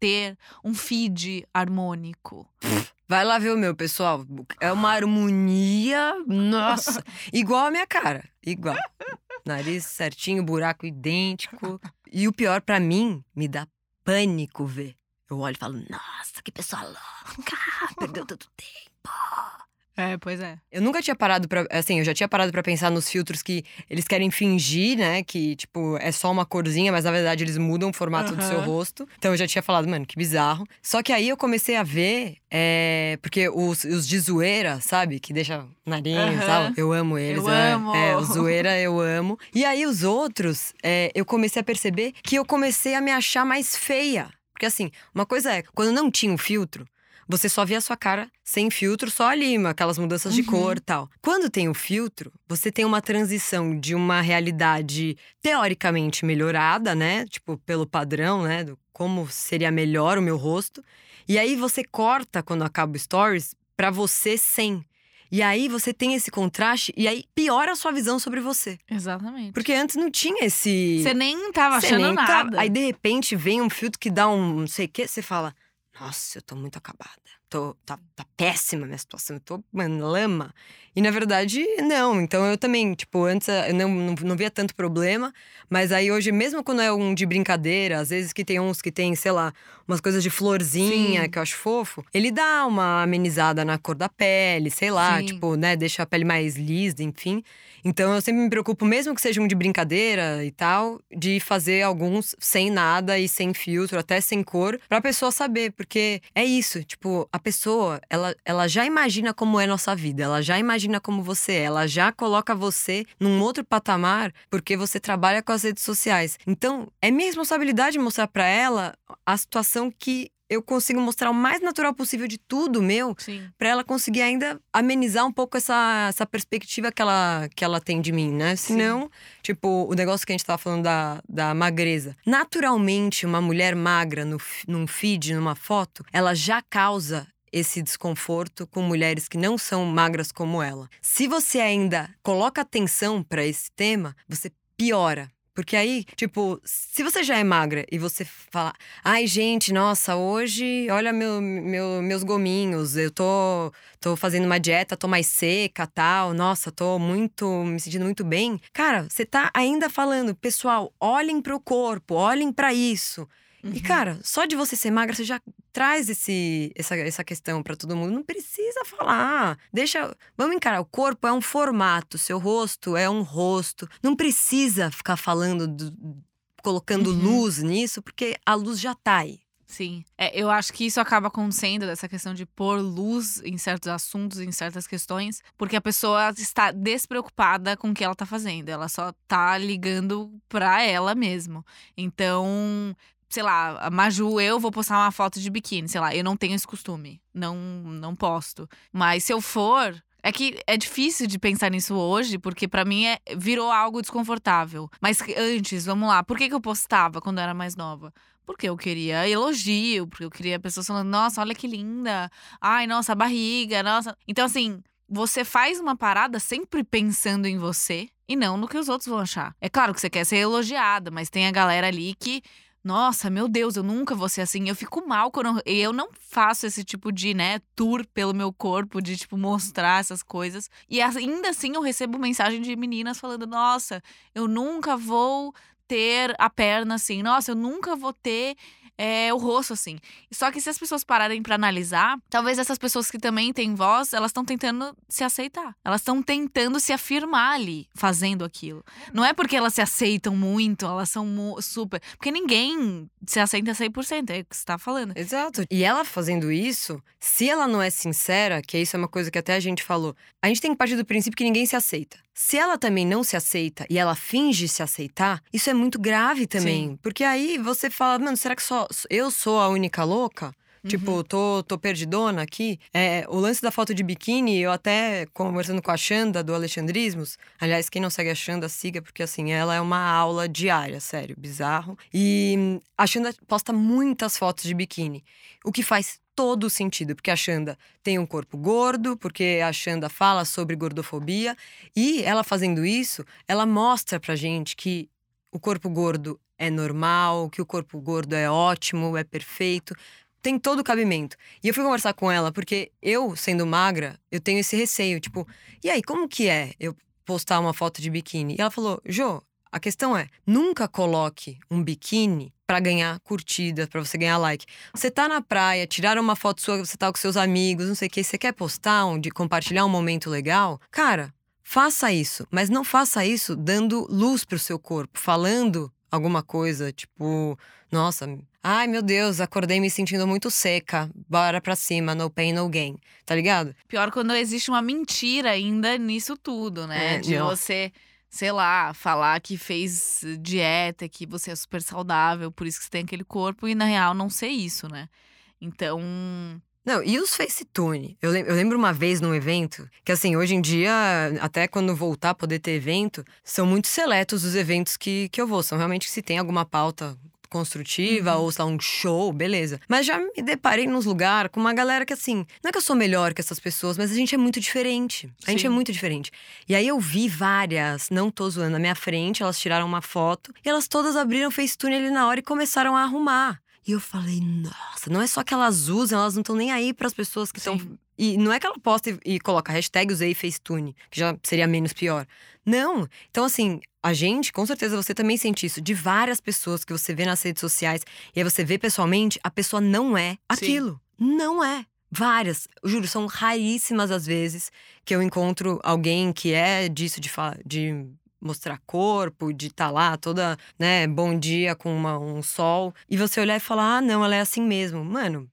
ter um feed harmônico. Vai lá ver o meu, pessoal. É uma harmonia, nossa, *laughs* igual a minha cara, igual. Nariz certinho, buraco idêntico. E o pior pra mim, me dá pânico ver. Eu olho e falo, nossa, que pessoa louca, perdeu tanto tempo. É, pois é. Eu nunca tinha parado pra. Assim, eu já tinha parado pra pensar nos filtros que eles querem fingir, né? Que, tipo, é só uma corzinha, mas na verdade eles mudam o formato do seu rosto. Então eu já tinha falado, mano, que bizarro. Só que aí eu comecei a ver. é, porque os, os de zoeira, sabe? Que deixa nariz e Aham. tal. Eu amo eles. Eu é, amo. É, o zoeira eu amo. E aí os outros, é, eu comecei a perceber que eu comecei a me achar mais feia. Porque assim, uma coisa é, quando não tinha o filtro, você só via a sua cara sem filtro, só ali, aquelas mudanças de Uhum. cor e tal. Quando tem o filtro, você tem uma transição de uma realidade teoricamente melhorada, né? Tipo, pelo padrão, né? Do como seria melhor o meu rosto. E aí você corta quando acaba o stories pra você sem. E aí você tem esse contraste e aí piora a sua visão sobre você. Exatamente. Porque antes não tinha esse. Você nem tava achando nem nada. Aí de repente vem um filtro que dá um não sei o quê, você fala: Nossa, eu tô muito acabada. Tô, tá, tá péssima a minha situação, eu tô, mano, lama. E na verdade, não. Então eu também, tipo, antes eu não, não, não via tanto problema, mas aí hoje, mesmo quando é um de brincadeira, às vezes que tem uns que tem, sei lá, umas coisas de florzinha Sim. que eu acho fofo, ele dá uma amenizada na cor da pele, sei lá, Sim. tipo, né, deixa a pele mais lisa, enfim. Então eu sempre me preocupo, mesmo que seja um de brincadeira e tal, de fazer alguns sem nada e sem filtro, até sem cor, pra pessoa saber, porque é isso, tipo, a pessoa, ela, ela já imagina como é nossa vida, ela já imagina como você é, ela já coloca você num outro patamar porque você trabalha com as redes sociais. Então, é minha responsabilidade mostrar pra ela a situação que eu consigo mostrar o mais natural possível de tudo meu, Sim. Pra ela conseguir ainda amenizar um pouco essa, essa perspectiva que ela, que ela tem de mim, né? Senão, tipo, o negócio que a gente tava falando da, da magreza. Naturalmente, uma mulher magra no, num feed, numa foto, ela já causa esse desconforto com mulheres que não são magras como ela. Se você ainda coloca atenção para esse tema, você piora. Porque aí, tipo, se você já é magra e você fala, ai, gente, nossa, hoje, olha meu, meu, meus gominhos, eu tô, tô fazendo uma dieta, tô mais seca, tal, nossa, tô muito, me sentindo muito bem. Cara, você tá ainda falando, pessoal, olhem pro corpo, olhem para isso. Uhum. E, cara, só de você ser magra, você já traz esse, essa, essa questão para todo mundo. Não precisa falar. Deixa. Vamos encarar. O corpo é um formato, seu rosto é um rosto. Não precisa ficar falando, do, colocando uhum. luz nisso, porque a luz já tá aí. Sim. É, eu acho que isso acaba acontecendo, dessa questão de pôr luz em certos assuntos, em certas questões, porque a pessoa está despreocupada com o que ela está fazendo. Ela só está ligando para ela mesmo. Então, sei lá, a Maju, eu vou postar uma foto de biquíni, sei lá, eu não tenho esse costume. Não, não posto. Mas se eu for, é que é difícil de pensar nisso hoje, porque para mim é, virou algo desconfortável. Mas antes, vamos lá, por que, que eu postava quando eu era mais nova? Porque eu queria elogio, porque eu queria pessoas falando, nossa, olha que linda. Ai, nossa, a barriga, nossa. Então, assim, você faz uma parada sempre pensando em você e não no que os outros vão achar. É claro que você quer ser elogiada, mas tem a galera ali que nossa, meu Deus, eu nunca vou ser assim. Eu fico mal quando eu, eu não faço esse tipo de, né, tour pelo meu corpo, de, tipo, mostrar essas coisas. E ainda assim eu recebo mensagem de meninas falando: nossa, eu nunca vou ter a perna assim. Nossa, eu nunca vou ter é, o rosto, assim. Só que se as pessoas pararem para analisar, talvez essas pessoas que também têm voz, elas estão tentando se aceitar. Elas estão tentando se afirmar ali, fazendo aquilo. Não é porque elas se aceitam muito, elas são super. Porque ninguém se aceita 100%, é o que você tá falando. Exato. E ela fazendo isso, se ela não é sincera, que isso é uma coisa que até a gente falou, a gente tem que partir do princípio que ninguém se aceita. Se ela também não se aceita e ela finge se aceitar, isso é muito grave também. Sim. Porque aí você fala, mano, será que só eu sou a única louca? Tipo, uhum. tô, tô perdidona aqui. É, o lance da foto de biquíni, eu até conversando com a Xanda do Alexandrismos. Aliás, quem não segue a Xanda, siga, porque assim, ela é uma aula diária, sério, bizarro. E a Xanda posta muitas fotos de biquíni. O que faz todo sentido, porque a Xanda tem um corpo gordo, porque a Xanda fala sobre gordofobia, e ela fazendo isso, ela mostra pra gente que o corpo gordo é normal, que o corpo gordo é ótimo, é perfeito, tem todo o cabimento. E eu fui conversar com ela, porque eu, sendo magra, eu tenho esse receio, tipo, e aí, como que é eu postar uma foto de biquíni? E ela falou, Jô, a questão é, nunca coloque um biquíni para ganhar curtida, para você ganhar like. Você tá na praia, tiraram uma foto sua, você tá com seus amigos, não sei o que, você quer postar, um, de compartilhar um momento legal? Cara, faça isso, mas não faça isso dando luz pro seu corpo, falando alguma coisa, tipo, nossa, ai meu Deus, acordei me sentindo muito seca, bora pra cima, no pain, no gain, tá ligado? Pior quando existe uma mentira ainda nisso tudo, né? É, de não. você sei lá, falar que fez dieta, que você é super saudável, por isso que você tem aquele corpo, e na real não ser isso, né? Então. Não, e os FaceTune? Eu, eu lembro uma vez num evento, que assim, hoje em dia, até quando voltar a poder ter evento, são muito seletos os eventos que, que eu vou. São realmente que se tem alguma pauta construtiva uhum. ou só um show, beleza. Mas já me deparei nos lugares com uma galera que, assim, não é que eu sou melhor que essas pessoas, mas a gente é muito diferente. A Sim. gente é muito diferente. E aí eu vi várias, não tô zoando, na minha frente, elas tiraram uma foto e elas todas abriram o Facetune ali na hora e começaram a arrumar. E eu falei, nossa, não é só que elas usam, elas não estão nem aí para as pessoas que estão. E não é que ela posta e, e coloca hashtag usei Facetune, que já seria menos pior. Não. Então, assim, a gente, com certeza você também sente isso, de várias pessoas que você vê nas redes sociais e aí você vê pessoalmente, a pessoa não é aquilo. Sim. Não é. Várias, eu juro, são raríssimas as vezes que eu encontro alguém que é disso de, de mostrar corpo, de estar tá lá toda, né, bom dia com uma, um sol, e você olhar e falar, ah, não, ela é assim mesmo. Mano,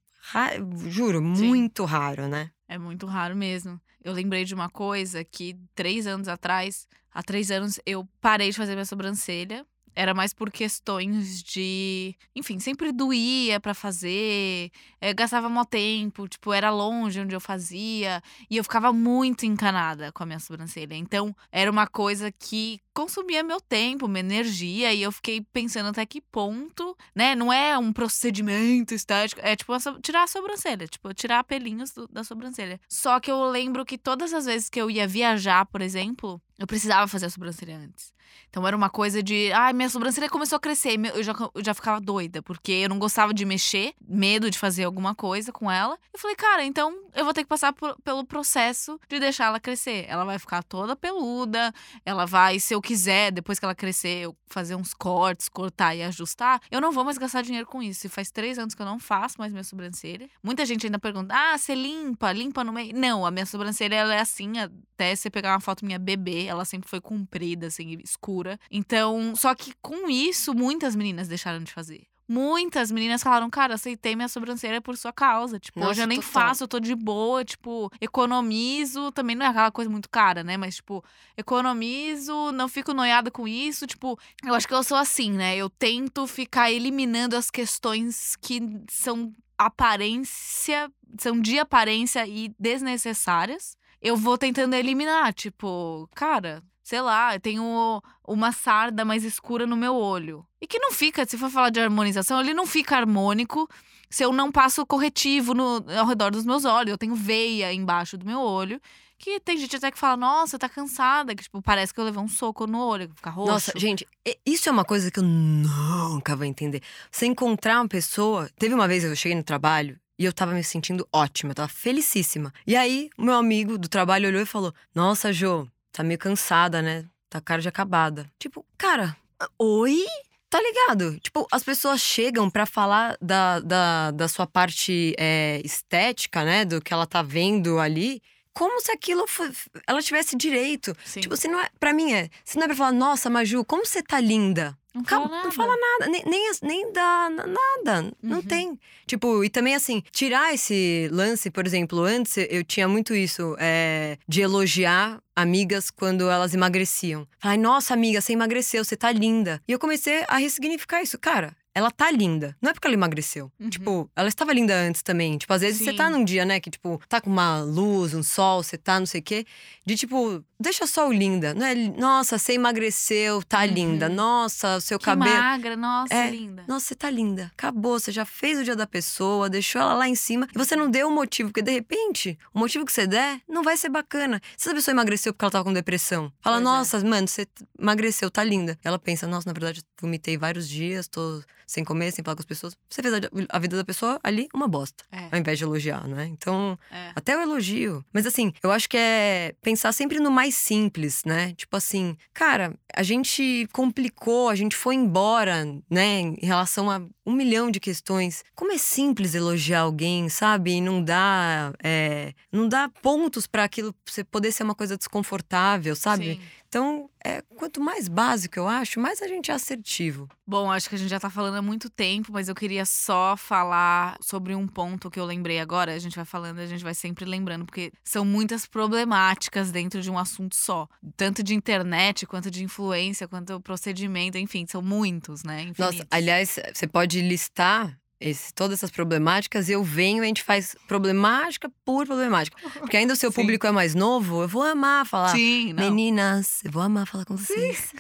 juro, Sim. muito raro, né? É muito raro mesmo. Eu lembrei de uma coisa que três anos atrás, há três anos, eu parei de fazer minha sobrancelha. Era mais por questões de. Enfim, sempre doía para fazer, é, gastava mó tempo, tipo, era longe onde eu fazia, e eu ficava muito encanada com a minha sobrancelha. Então, era uma coisa que consumia meu tempo, minha energia, e eu fiquei pensando até que ponto, né? Não é um procedimento estético, é tipo tirar a sobrancelha, tipo, tirar pelinhos do, da sobrancelha. Só que eu lembro que todas as vezes que eu ia viajar, por exemplo, eu precisava fazer a sobrancelha antes. Então era uma coisa de, ai, minha sobrancelha começou a crescer. Eu já, eu já ficava doida, porque eu não gostava de mexer, medo de fazer alguma coisa com ela. Eu falei, cara, então eu vou ter que passar por, pelo processo de deixar ela crescer. Ela vai ficar toda peluda, ela vai, se eu quiser, depois que ela crescer, eu fazer uns cortes, cortar e ajustar. Eu não vou mais gastar dinheiro com isso. E faz três anos que eu não faço mais minha sobrancelha. Muita gente ainda pergunta, ah, você limpa, limpa no meio. Não, a minha sobrancelha ela é assim, até você pegar uma foto minha bebê, ela sempre foi comprida, assim, escura. Então, só que com isso, muitas meninas deixaram de fazer. Muitas meninas falaram, cara, aceitei minha sobrancelha por sua causa. Tipo, Nossa, hoje eu nem faço, eu tô de boa, tipo, economizo. Também não é aquela coisa muito cara, né? Mas, tipo, economizo, não fico noiada com isso. Tipo, eu acho que eu sou assim, né? Eu tento ficar eliminando as questões que são aparência, são de aparência e desnecessárias. Eu vou tentando eliminar, tipo, cara, sei lá, eu tenho uma sarda mais escura no meu olho. E que não fica, se for falar de harmonização, ele não fica harmônico se eu não passo corretivo no, ao redor dos meus olhos. Eu tenho veia embaixo do meu olho. Que tem gente até que fala, nossa, tá cansada, que tipo, parece que eu levei um soco no olho, que fica roxo. Nossa, gente, isso é uma coisa que eu nunca vou entender. Você encontrar uma pessoa. Teve uma vez eu cheguei no trabalho e eu tava me sentindo ótima, eu tava felicíssima. E aí, o meu amigo do trabalho olhou e falou: Nossa, Jo, tá meio cansada, né? Tá cara de acabada. Tipo, cara, oi? Tá ligado? Tipo, as pessoas chegam para falar da, da, da sua parte é, estética, né? Do que ela tá vendo ali. Como se aquilo foi, ela tivesse direito. Sim. Tipo, se não é. Pra mim é. Se não é pra falar, nossa, Maju, como você tá linda. Não fala nada. Não fala nada, nem, nem, nem dá nada, uhum. não tem. Tipo, e também assim, tirar esse lance, por exemplo, antes eu tinha muito isso, é, de elogiar amigas quando elas emagreciam. Falar, nossa amiga, você emagreceu, você tá linda. E eu comecei a ressignificar isso. Cara, ela tá linda. Não é porque ela emagreceu. Uhum. Tipo, ela estava linda antes também. Tipo, às vezes Sim. você tá num dia, né, que, tipo, tá com uma luz, um sol, você tá não sei o quê. De tipo, deixa só o linda. Não é, nossa, você emagreceu, tá uhum. linda. Nossa, o seu que cabelo. magra, nossa, é, linda. Nossa, você tá linda. Acabou, você já fez o dia da pessoa, deixou ela lá em cima. E você não deu o motivo, porque de repente, o motivo que você der não vai ser bacana. Se a pessoa emagreceu porque ela tava com depressão, fala, pois é. nossa, é. mano, você emagreceu, tá linda. Ela pensa, nossa, na verdade, vomitei vários dias, tô sem comer, sem falar com as pessoas. Você fez a, vida da pessoa ali uma bosta. É. Ao invés de elogiar, né? Então, é. até o elogio. Mas assim, eu acho que é pensar sempre no mais simples, né? Tipo assim, cara, a gente complicou, a gente foi embora, né? Em relação a um milhão de questões. Como é simples elogiar alguém, sabe? E não dá, é, não dá pontos para aquilo você poder ser uma coisa desconfortável, sabe? Sim. Então, é, quanto mais básico eu acho, mais a gente é assertivo. Bom, acho que a gente já tá falando há muito tempo, mas eu queria só falar sobre um ponto que eu lembrei agora. A gente vai falando, a gente vai sempre lembrando, porque são muitas problemáticas dentro de um assunto só. Tanto de internet, quanto de influência, quanto procedimento, enfim, são muitos, né? Infinitos. Nossa, aliás, você pode listar esse, todas essas problemáticas, eu venho e a gente faz problemática por problemática. Porque ainda o seu *laughs* Sim. público é mais novo, eu vou amar falar. Sim, não. Meninas, eu vou amar falar com vocês.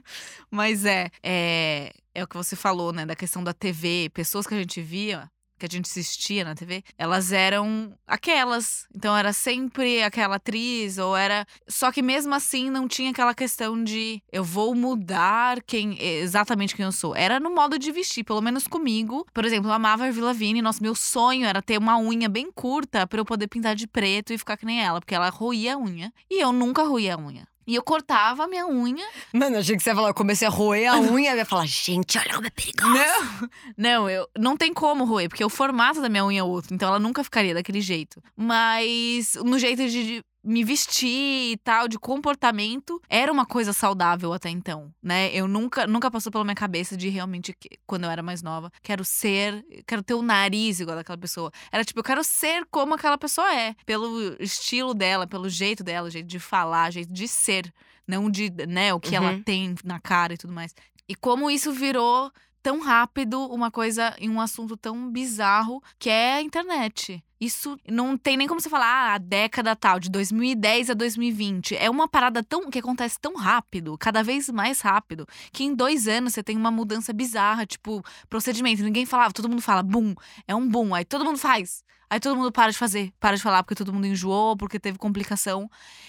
*laughs* Mas é, é, é o que você falou, né? Da questão da TV, pessoas que a gente via que a gente assistia na TV, elas eram aquelas. Então era sempre aquela atriz, ou era. Só que mesmo assim não tinha aquela questão de eu vou mudar quem exatamente quem eu sou. Era no modo de vestir, pelo menos comigo. Por exemplo, eu amava a Vila Vini, nosso meu sonho era ter uma unha bem curta para eu poder pintar de preto e ficar que nem ela, porque ela roía a unha. E eu nunca roía a unha. E eu cortava a minha unha. Mano, achei que você ia falar, eu comecei a roer a *laughs* unha e ia falar, gente, olha como é perigoso. Não, não, eu não tem como roer, porque o formato da minha unha é outro, então ela nunca ficaria daquele jeito. Mas no jeito de me vestir e tal, de comportamento, era uma coisa saudável até então, né? Eu nunca, nunca passou pela minha cabeça de realmente, quando eu era mais nova, quero ser, quero ter o nariz igual daquela pessoa. Era tipo, eu quero ser como aquela pessoa é, pelo estilo dela, pelo jeito dela, jeito de falar, jeito de ser, não de, né, o que uhum. ela tem na cara e tudo mais. E como isso virou tão rápido uma coisa em um assunto tão bizarro que é a internet. Isso não tem nem como você falar, ah, a década tal, de 2010 a 2020. É uma parada tão que acontece tão rápido, cada vez mais rápido, que em dois anos você tem uma mudança bizarra, tipo, procedimento. Ninguém falava, todo mundo fala, boom, é um boom. Aí todo mundo faz. Aí todo mundo para de fazer, para de falar porque todo mundo enjoou, porque teve complicação.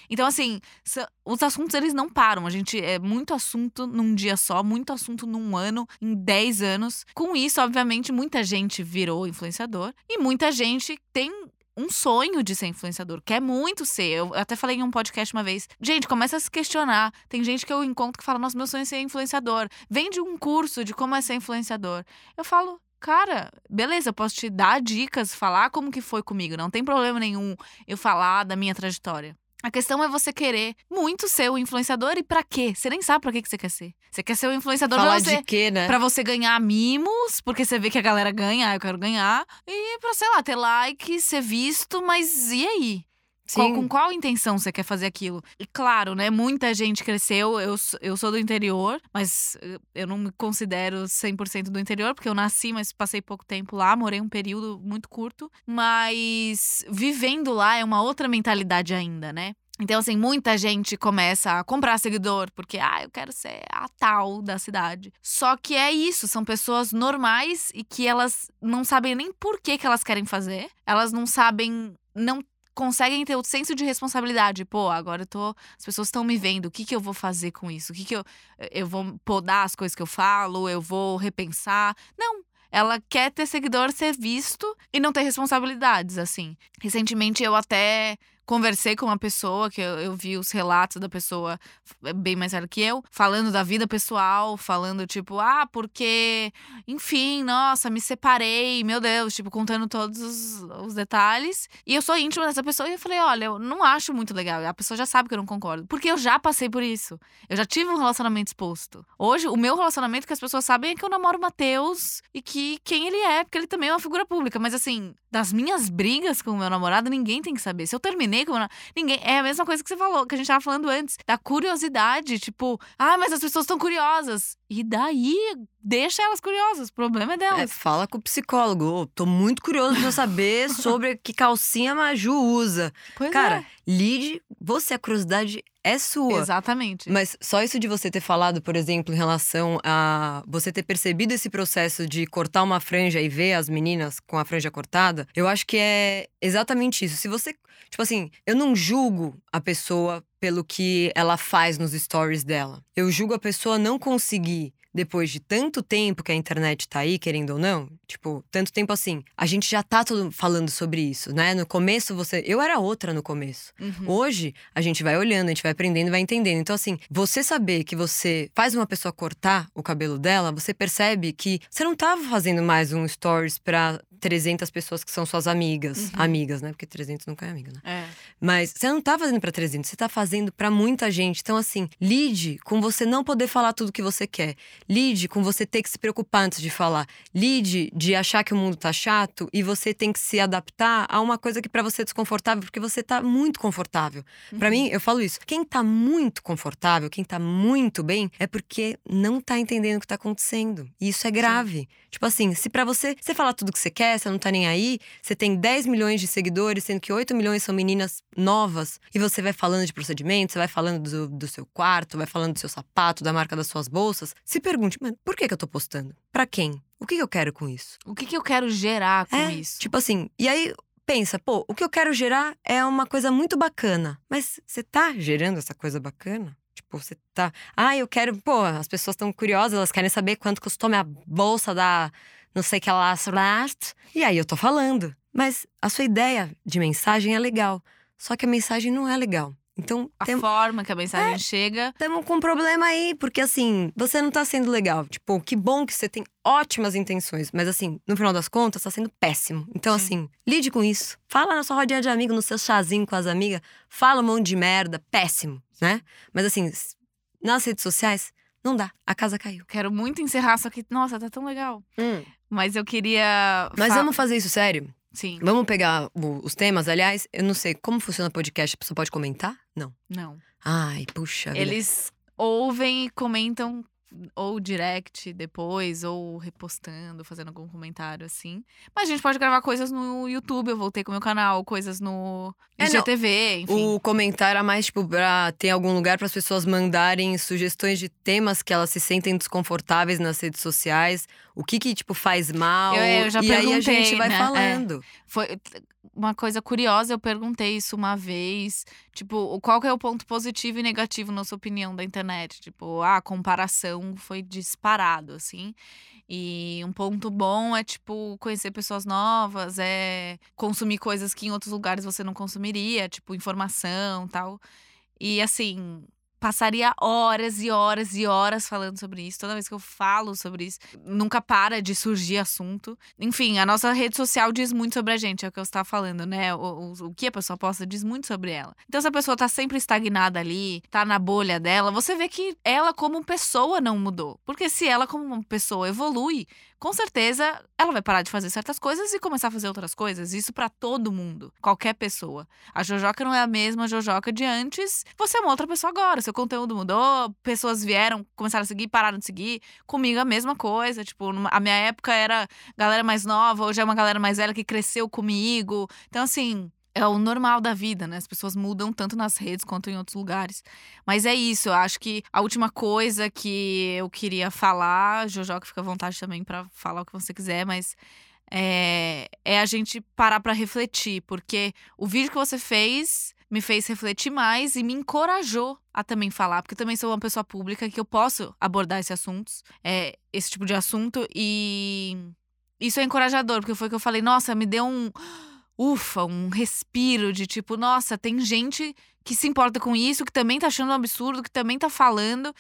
Então, assim, os assuntos eles não param. A gente é muito assunto num dia só, muito assunto num ano, em 10 anos. Com isso, obviamente, muita gente virou influenciador e muita gente tem um sonho de ser influenciador, quer muito ser. Eu até falei em um podcast uma vez. Gente, começa a se questionar. Tem gente que eu encontro que fala: Nossa, meu sonho é ser influenciador. Vende um curso de como é ser influenciador. Eu falo, cara, beleza, eu posso te dar dicas, falar como que foi comigo, não tem problema nenhum eu falar da minha trajetória. A questão é você querer muito ser o influenciador e para quê? Você nem sabe para que, que você quer ser. Você quer ser o influenciador Falar pra você, de quê, né? pra você ganhar mimos, porque você vê que a galera ganha, ah, eu quero ganhar. E pra, sei lá, ter like, ser visto, mas e aí? Qual, com qual intenção você quer fazer aquilo? E claro, né? Muita gente cresceu. Eu, eu sou do interior, mas eh, eu não me considero 100% do interior, porque eu nasci, mas passei pouco tempo lá, morei um período muito curto. Mas vivendo lá é uma outra mentalidade ainda, né? Então, assim, muita gente começa a comprar seguidor porque, ah, eu quero ser a tal da cidade. Só que é isso, são pessoas normais e que elas não sabem nem por que, que elas querem fazer. Elas não sabem, não conseguem ter o senso de responsabilidade. Pô, agora eu tô. As pessoas estão me vendo. O que, que eu vou fazer com isso? O que, que eu. Eu vou podar as coisas que eu falo? Eu vou repensar? Não. Ela quer ter seguidor, ser visto e não ter responsabilidades, assim. Recentemente eu até conversei com uma pessoa, que eu, eu, vi os relatos da pessoa é, bem mais velha que eu, falando da vida pessoal, falando tipo, ah, porque, enfim, nossa, me separei, meu Deus, tipo, contando todos os, os detalhes. E eu sou íntima dessa pessoa e eu falei, olha, eu não acho muito legal. A pessoa já sabe que eu não concordo, porque eu já passei por isso. Eu já tive um relacionamento exposto. Hoje, o meu relacionamento que as pessoas sabem é que eu namoro o Matheus e que quem ele é, porque ele também é uma figura pública. Mas assim, das minhas brigas com o meu namorado, ninguém tem que saber. Se eu terminei meu ninguém. É a mesma coisa que você falou, que a gente tava falando antes. Da curiosidade, tipo, ah, mas as pessoas estão curiosas. E daí, deixa elas curiosas. O problema é delas. É, fala com o psicólogo. Oh, tô muito curioso pra saber *laughs* sobre que calcinha a Maju usa. Pois Cara, é. lide, você, a curiosidade é sua. Exatamente. Mas só isso de você ter falado, por exemplo, em relação a você ter percebido esse processo de cortar uma franja e ver as meninas com a franja cortada, eu acho que é exatamente isso. Se você. Tipo assim, eu não julgo a pessoa pelo que ela faz nos stories dela. Eu julgo a pessoa não conseguir depois de tanto tempo que a internet tá aí, querendo ou não, tipo, tanto tempo assim, a gente já tá todo falando sobre isso, né? No começo você. Eu era outra no começo. Uhum. Hoje, a gente vai olhando, a gente vai aprendendo, vai entendendo. Então, assim, você saber que você faz uma pessoa cortar o cabelo dela, você percebe que você não tava fazendo mais um stories pra 300 pessoas que são suas amigas. Uhum. Amigas, né? Porque 300 nunca é amiga, né? É. Mas você não tá fazendo pra 300, você tá fazendo pra muita gente. Então, assim, lide com você não poder falar tudo que você quer. Lide com você ter que se preocupar antes de falar. Lide de achar que o mundo tá chato e você tem que se adaptar a uma coisa que para você é desconfortável, porque você tá muito confortável. Uhum. Para mim, eu falo isso. Quem tá muito confortável, quem tá muito bem, é porque não tá entendendo o que tá acontecendo. E isso é grave. Sim. Tipo assim, se para você, você falar tudo que você quer, você não tá nem aí, você tem 10 milhões de seguidores, sendo que 8 milhões são meninas novas, e você vai falando de procedimentos, você vai falando do, do seu quarto, vai falando do seu sapato, da marca das suas bolsas, se pergunte, mano, por que, que eu tô postando? Para quem? O que, que eu quero com isso? O que, que eu quero gerar com é, isso? Tipo assim, e aí pensa, pô, o que eu quero gerar é uma coisa muito bacana. Mas você tá gerando essa coisa bacana? Tipo, você tá. Ah, eu quero. Pô, as pessoas estão curiosas, elas querem saber quanto custou minha bolsa da não sei que lá. E aí eu tô falando. Mas a sua ideia de mensagem é legal. Só que a mensagem não é legal. Então, a tem... forma que a mensagem é, chega. Estamos com um problema aí, porque assim, você não tá sendo legal. Tipo, que bom que você tem ótimas intenções, mas assim, no final das contas, tá sendo péssimo. Então, Sim. assim, lide com isso. Fala na sua rodinha de amigo, no seu chazinho com as amigas, fala um monte de merda, péssimo, né? Mas assim, nas redes sociais, não dá. A casa caiu. Quero muito encerrar, só que, nossa, tá tão legal. Hum. Mas eu queria. Mas vamos fazer isso sério? Sim. Vamos pegar o, os temas. Aliás, eu não sei como funciona o podcast. A pessoa pode comentar? Não. Não. Ai, puxa. Vida. Eles ouvem e comentam ou direct depois, ou repostando, fazendo algum comentário assim. Mas a gente pode gravar coisas no YouTube, eu voltei com o meu canal, coisas no É, IGTV, enfim. O comentário é mais, tipo, pra ter algum lugar para as pessoas mandarem sugestões de temas que elas se sentem desconfortáveis nas redes sociais. O que que, tipo, faz mal. Eu- eu já e aí a gente vai né? É. falando. Foi uma coisa curiosa, eu perguntei isso uma vez. Tipo, qual que é o ponto positivo e negativo na sua opinião da internet? Tipo, a comparação foi disparado, assim. E um ponto bom é, tipo, conhecer pessoas novas, é consumir coisas que em outros lugares você não consumiria, tipo, informação tal. E assim, passaria horas e horas e horas falando sobre isso. Toda vez que eu falo sobre isso, nunca para de surgir assunto. Enfim, a nossa rede social diz muito sobre a gente, é o que eu estava falando, né? O, o, o que a pessoa posta diz muito sobre ela. Então, se a pessoa tá sempre estagnada ali, tá na bolha dela, você vê que ela, como pessoa, não mudou. Porque se ela, como pessoa, evolui, com certeza ela vai parar de fazer certas coisas e começar a fazer outras coisas. Isso pra todo mundo, qualquer pessoa. A Jojoca não é a mesma Jojoca de antes. Você é uma outra pessoa agora. Seu conteúdo mudou, pessoas vieram, começaram a seguir, pararam de seguir. Comigo a mesma coisa. Tipo, numa- a minha época era galera mais nova, hoje é uma galera mais velha que cresceu comigo. Então, assim. É o normal da vida, né? As pessoas mudam tanto nas redes quanto em outros lugares. Mas é isso, eu acho que a última coisa que eu queria falar, Jojo, que fica à vontade também pra falar o que você quiser, mas é, é a gente parar pra refletir, porque o vídeo que você fez me fez refletir mais e me encorajou a também falar, porque eu também sou uma pessoa pública que eu posso abordar esses assuntos, é, esse tipo de assunto, e isso é encorajador, porque foi que eu falei, nossa, me deu um ufa, um respiro de tipo, nossa, tem gente que se importa com isso, que também tá achando um absurdo, que também tá falando.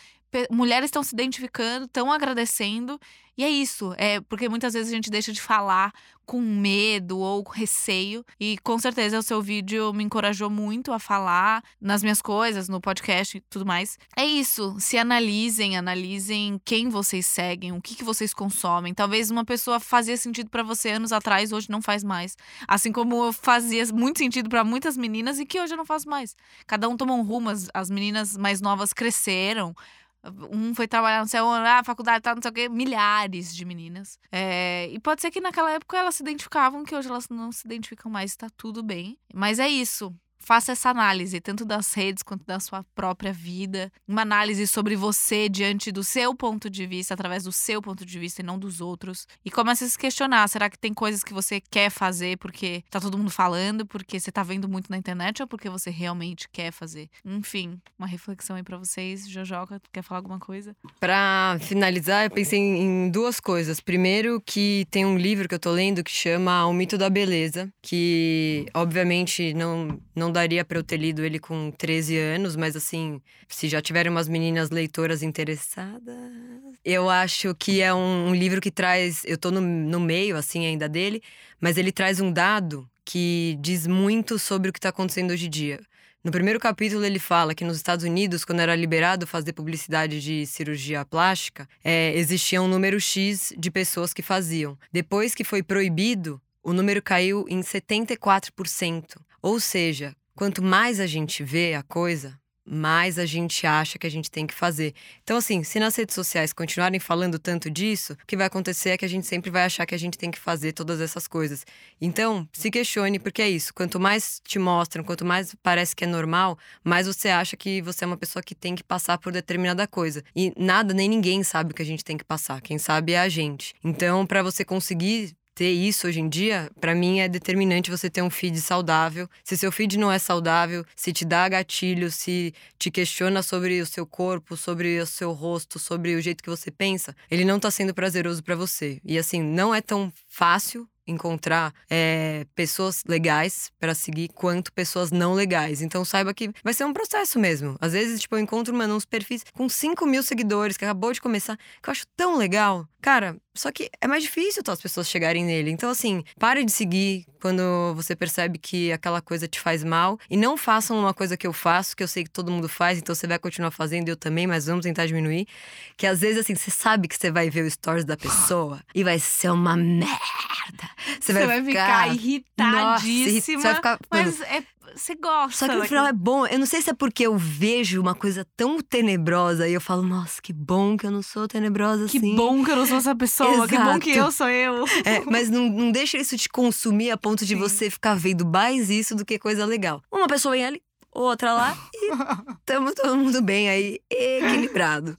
Mulheres estão se identificando, estão agradecendo. E é isso. É porque muitas vezes a gente deixa de falar com medo ou com receio. E com certeza o seu vídeo me encorajou muito a falar nas minhas coisas, no podcast e tudo mais. É isso. Se analisem, analisem quem vocês seguem, o que, que vocês consomem. Talvez uma pessoa fazia sentido pra você anos atrás, hoje não faz mais. Assim como fazia muito sentido pra muitas meninas e que hoje eu não faço mais. Cada um tomou um rumo, as, as meninas mais novas cresceram. Um foi trabalhar no céu, ah, faculdade, tá, não sei o quê, milhares de meninas. É, e pode ser que naquela época elas se identificavam, que hoje elas não se identificam mais, tá tudo bem. Mas é isso. Faça essa análise, tanto das redes quanto da sua própria vida. Uma análise sobre você diante do seu ponto de vista, através do seu ponto de vista e não dos outros. E comece a se questionar: será que tem coisas que você quer fazer porque tá todo mundo falando, porque você tá vendo muito na internet ou porque você realmente quer fazer? Enfim, uma reflexão aí pra vocês. Jojoca, quer falar alguma coisa? Pra finalizar, eu pensei em duas coisas. Primeiro, que tem um livro que eu tô lendo que chama O Mito da Beleza, que obviamente não, não daria pra eu ter lido ele com 13 anos, mas assim, se já tiverem umas meninas leitoras interessadas. Eu acho que é um, um livro que traz. Eu tô no, no meio, assim, ainda dele, mas ele traz um dado que diz muito sobre o que tá acontecendo hoje em dia. No primeiro capítulo, ele fala que nos Estados Unidos, quando era liberado fazer publicidade de cirurgia plástica, é, existia um número X de pessoas que faziam. Depois que foi proibido, o número caiu em 74%. Ou seja, quanto mais a gente vê a coisa, mais a gente acha que a gente tem que fazer. Então, assim, se nas redes sociais continuarem falando tanto disso, o que vai acontecer é que a gente sempre vai achar que a gente tem que fazer todas essas coisas. Então, se questione, porque é isso. Quanto mais te mostram, quanto mais parece que é normal, mais você acha que você é uma pessoa que tem que passar por determinada coisa. E nada, nem ninguém sabe o que a gente tem que passar. Quem sabe é a gente. Então, para você conseguir ter isso hoje em dia, pra mim é determinante você ter um feed saudável. Se seu feed não é saudável, se te dá gatilho, se te questiona sobre o seu corpo, sobre o seu rosto, sobre o jeito que você pensa, ele não tá sendo prazeroso pra você. E assim, não é tão fácil encontrar é, pessoas legais pra seguir quanto pessoas não legais. Então saiba que vai ser um processo mesmo. Às vezes, tipo, eu encontro, mano, uns perfis com 5 mil seguidores que acabou de começar, que eu acho tão legal. Cara, só que é mais difícil as pessoas chegarem nele. Então, assim, pare de seguir quando você percebe que aquela coisa te faz mal. E não façam uma coisa que eu faço, que eu sei que todo mundo faz, então você vai continuar fazendo, eu também, mas vamos tentar diminuir. Que às vezes, assim, você sabe que você vai ver o stories da pessoa *gasps* e vai ser uma merda. Você, Você vai ficar Nossa, irritadíssima. você vai ficar. Mas é, você gosta. Só que no final é bom. Eu não sei se é porque eu vejo uma coisa tão tenebrosa e eu falo, nossa, que bom que eu não sou tenebrosa Que assim. bom que eu não sou essa pessoa, que bom que Exato. eu sou eu. É, mas não, não deixa isso te consumir a ponto de Sim. você ficar vendo mais isso do que coisa legal. Uma pessoa vem ali, outra lá e *laughs* tamo todo mundo bem aí, equilibrado.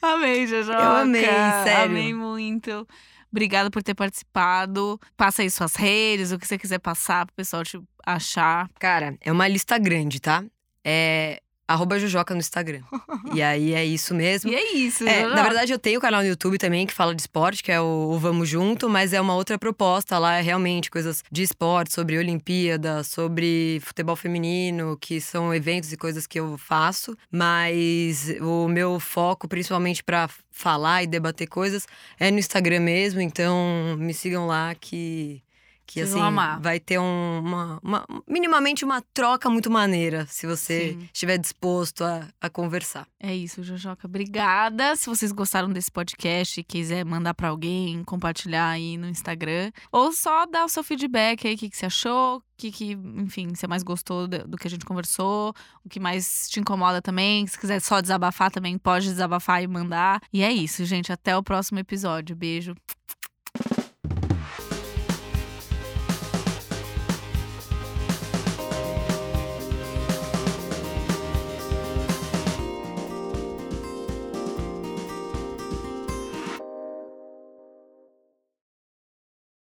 Amei, Jojoca. Eu amei, sério. Amei muito. Obrigada por ter participado. Passa aí suas redes, o que você quiser passar pro pessoal te achar. Cara, é uma lista grande, tá? É arroba Jujoca no Instagram. *laughs* e aí é isso mesmo. E é isso, É, na verdade, eu tenho um canal no YouTube também que fala de esporte, que é o, o Vamos Junto, mas é uma outra proposta lá, é realmente coisas de esporte, sobre Olimpíada, sobre futebol feminino, que são eventos e coisas que eu faço. Mas o meu foco, principalmente pra falar e debater coisas, é no Instagram mesmo, então me sigam lá que. Que Vocês assim, vai ter um- uma, uma- minimamente uma troca muito maneira, se você Sim. estiver disposto a, a conversar. É isso, Jojoca. Obrigada. Se vocês gostaram desse podcast e quiser mandar pra alguém, compartilhar aí no Instagram. Ou só dar o seu feedback aí, o que, que você achou, o que, que, enfim, você mais gostou do, do que a gente conversou, o que mais te incomoda também. Se quiser só desabafar também, pode desabafar e mandar. E é isso, gente. Até o próximo episódio. Beijo.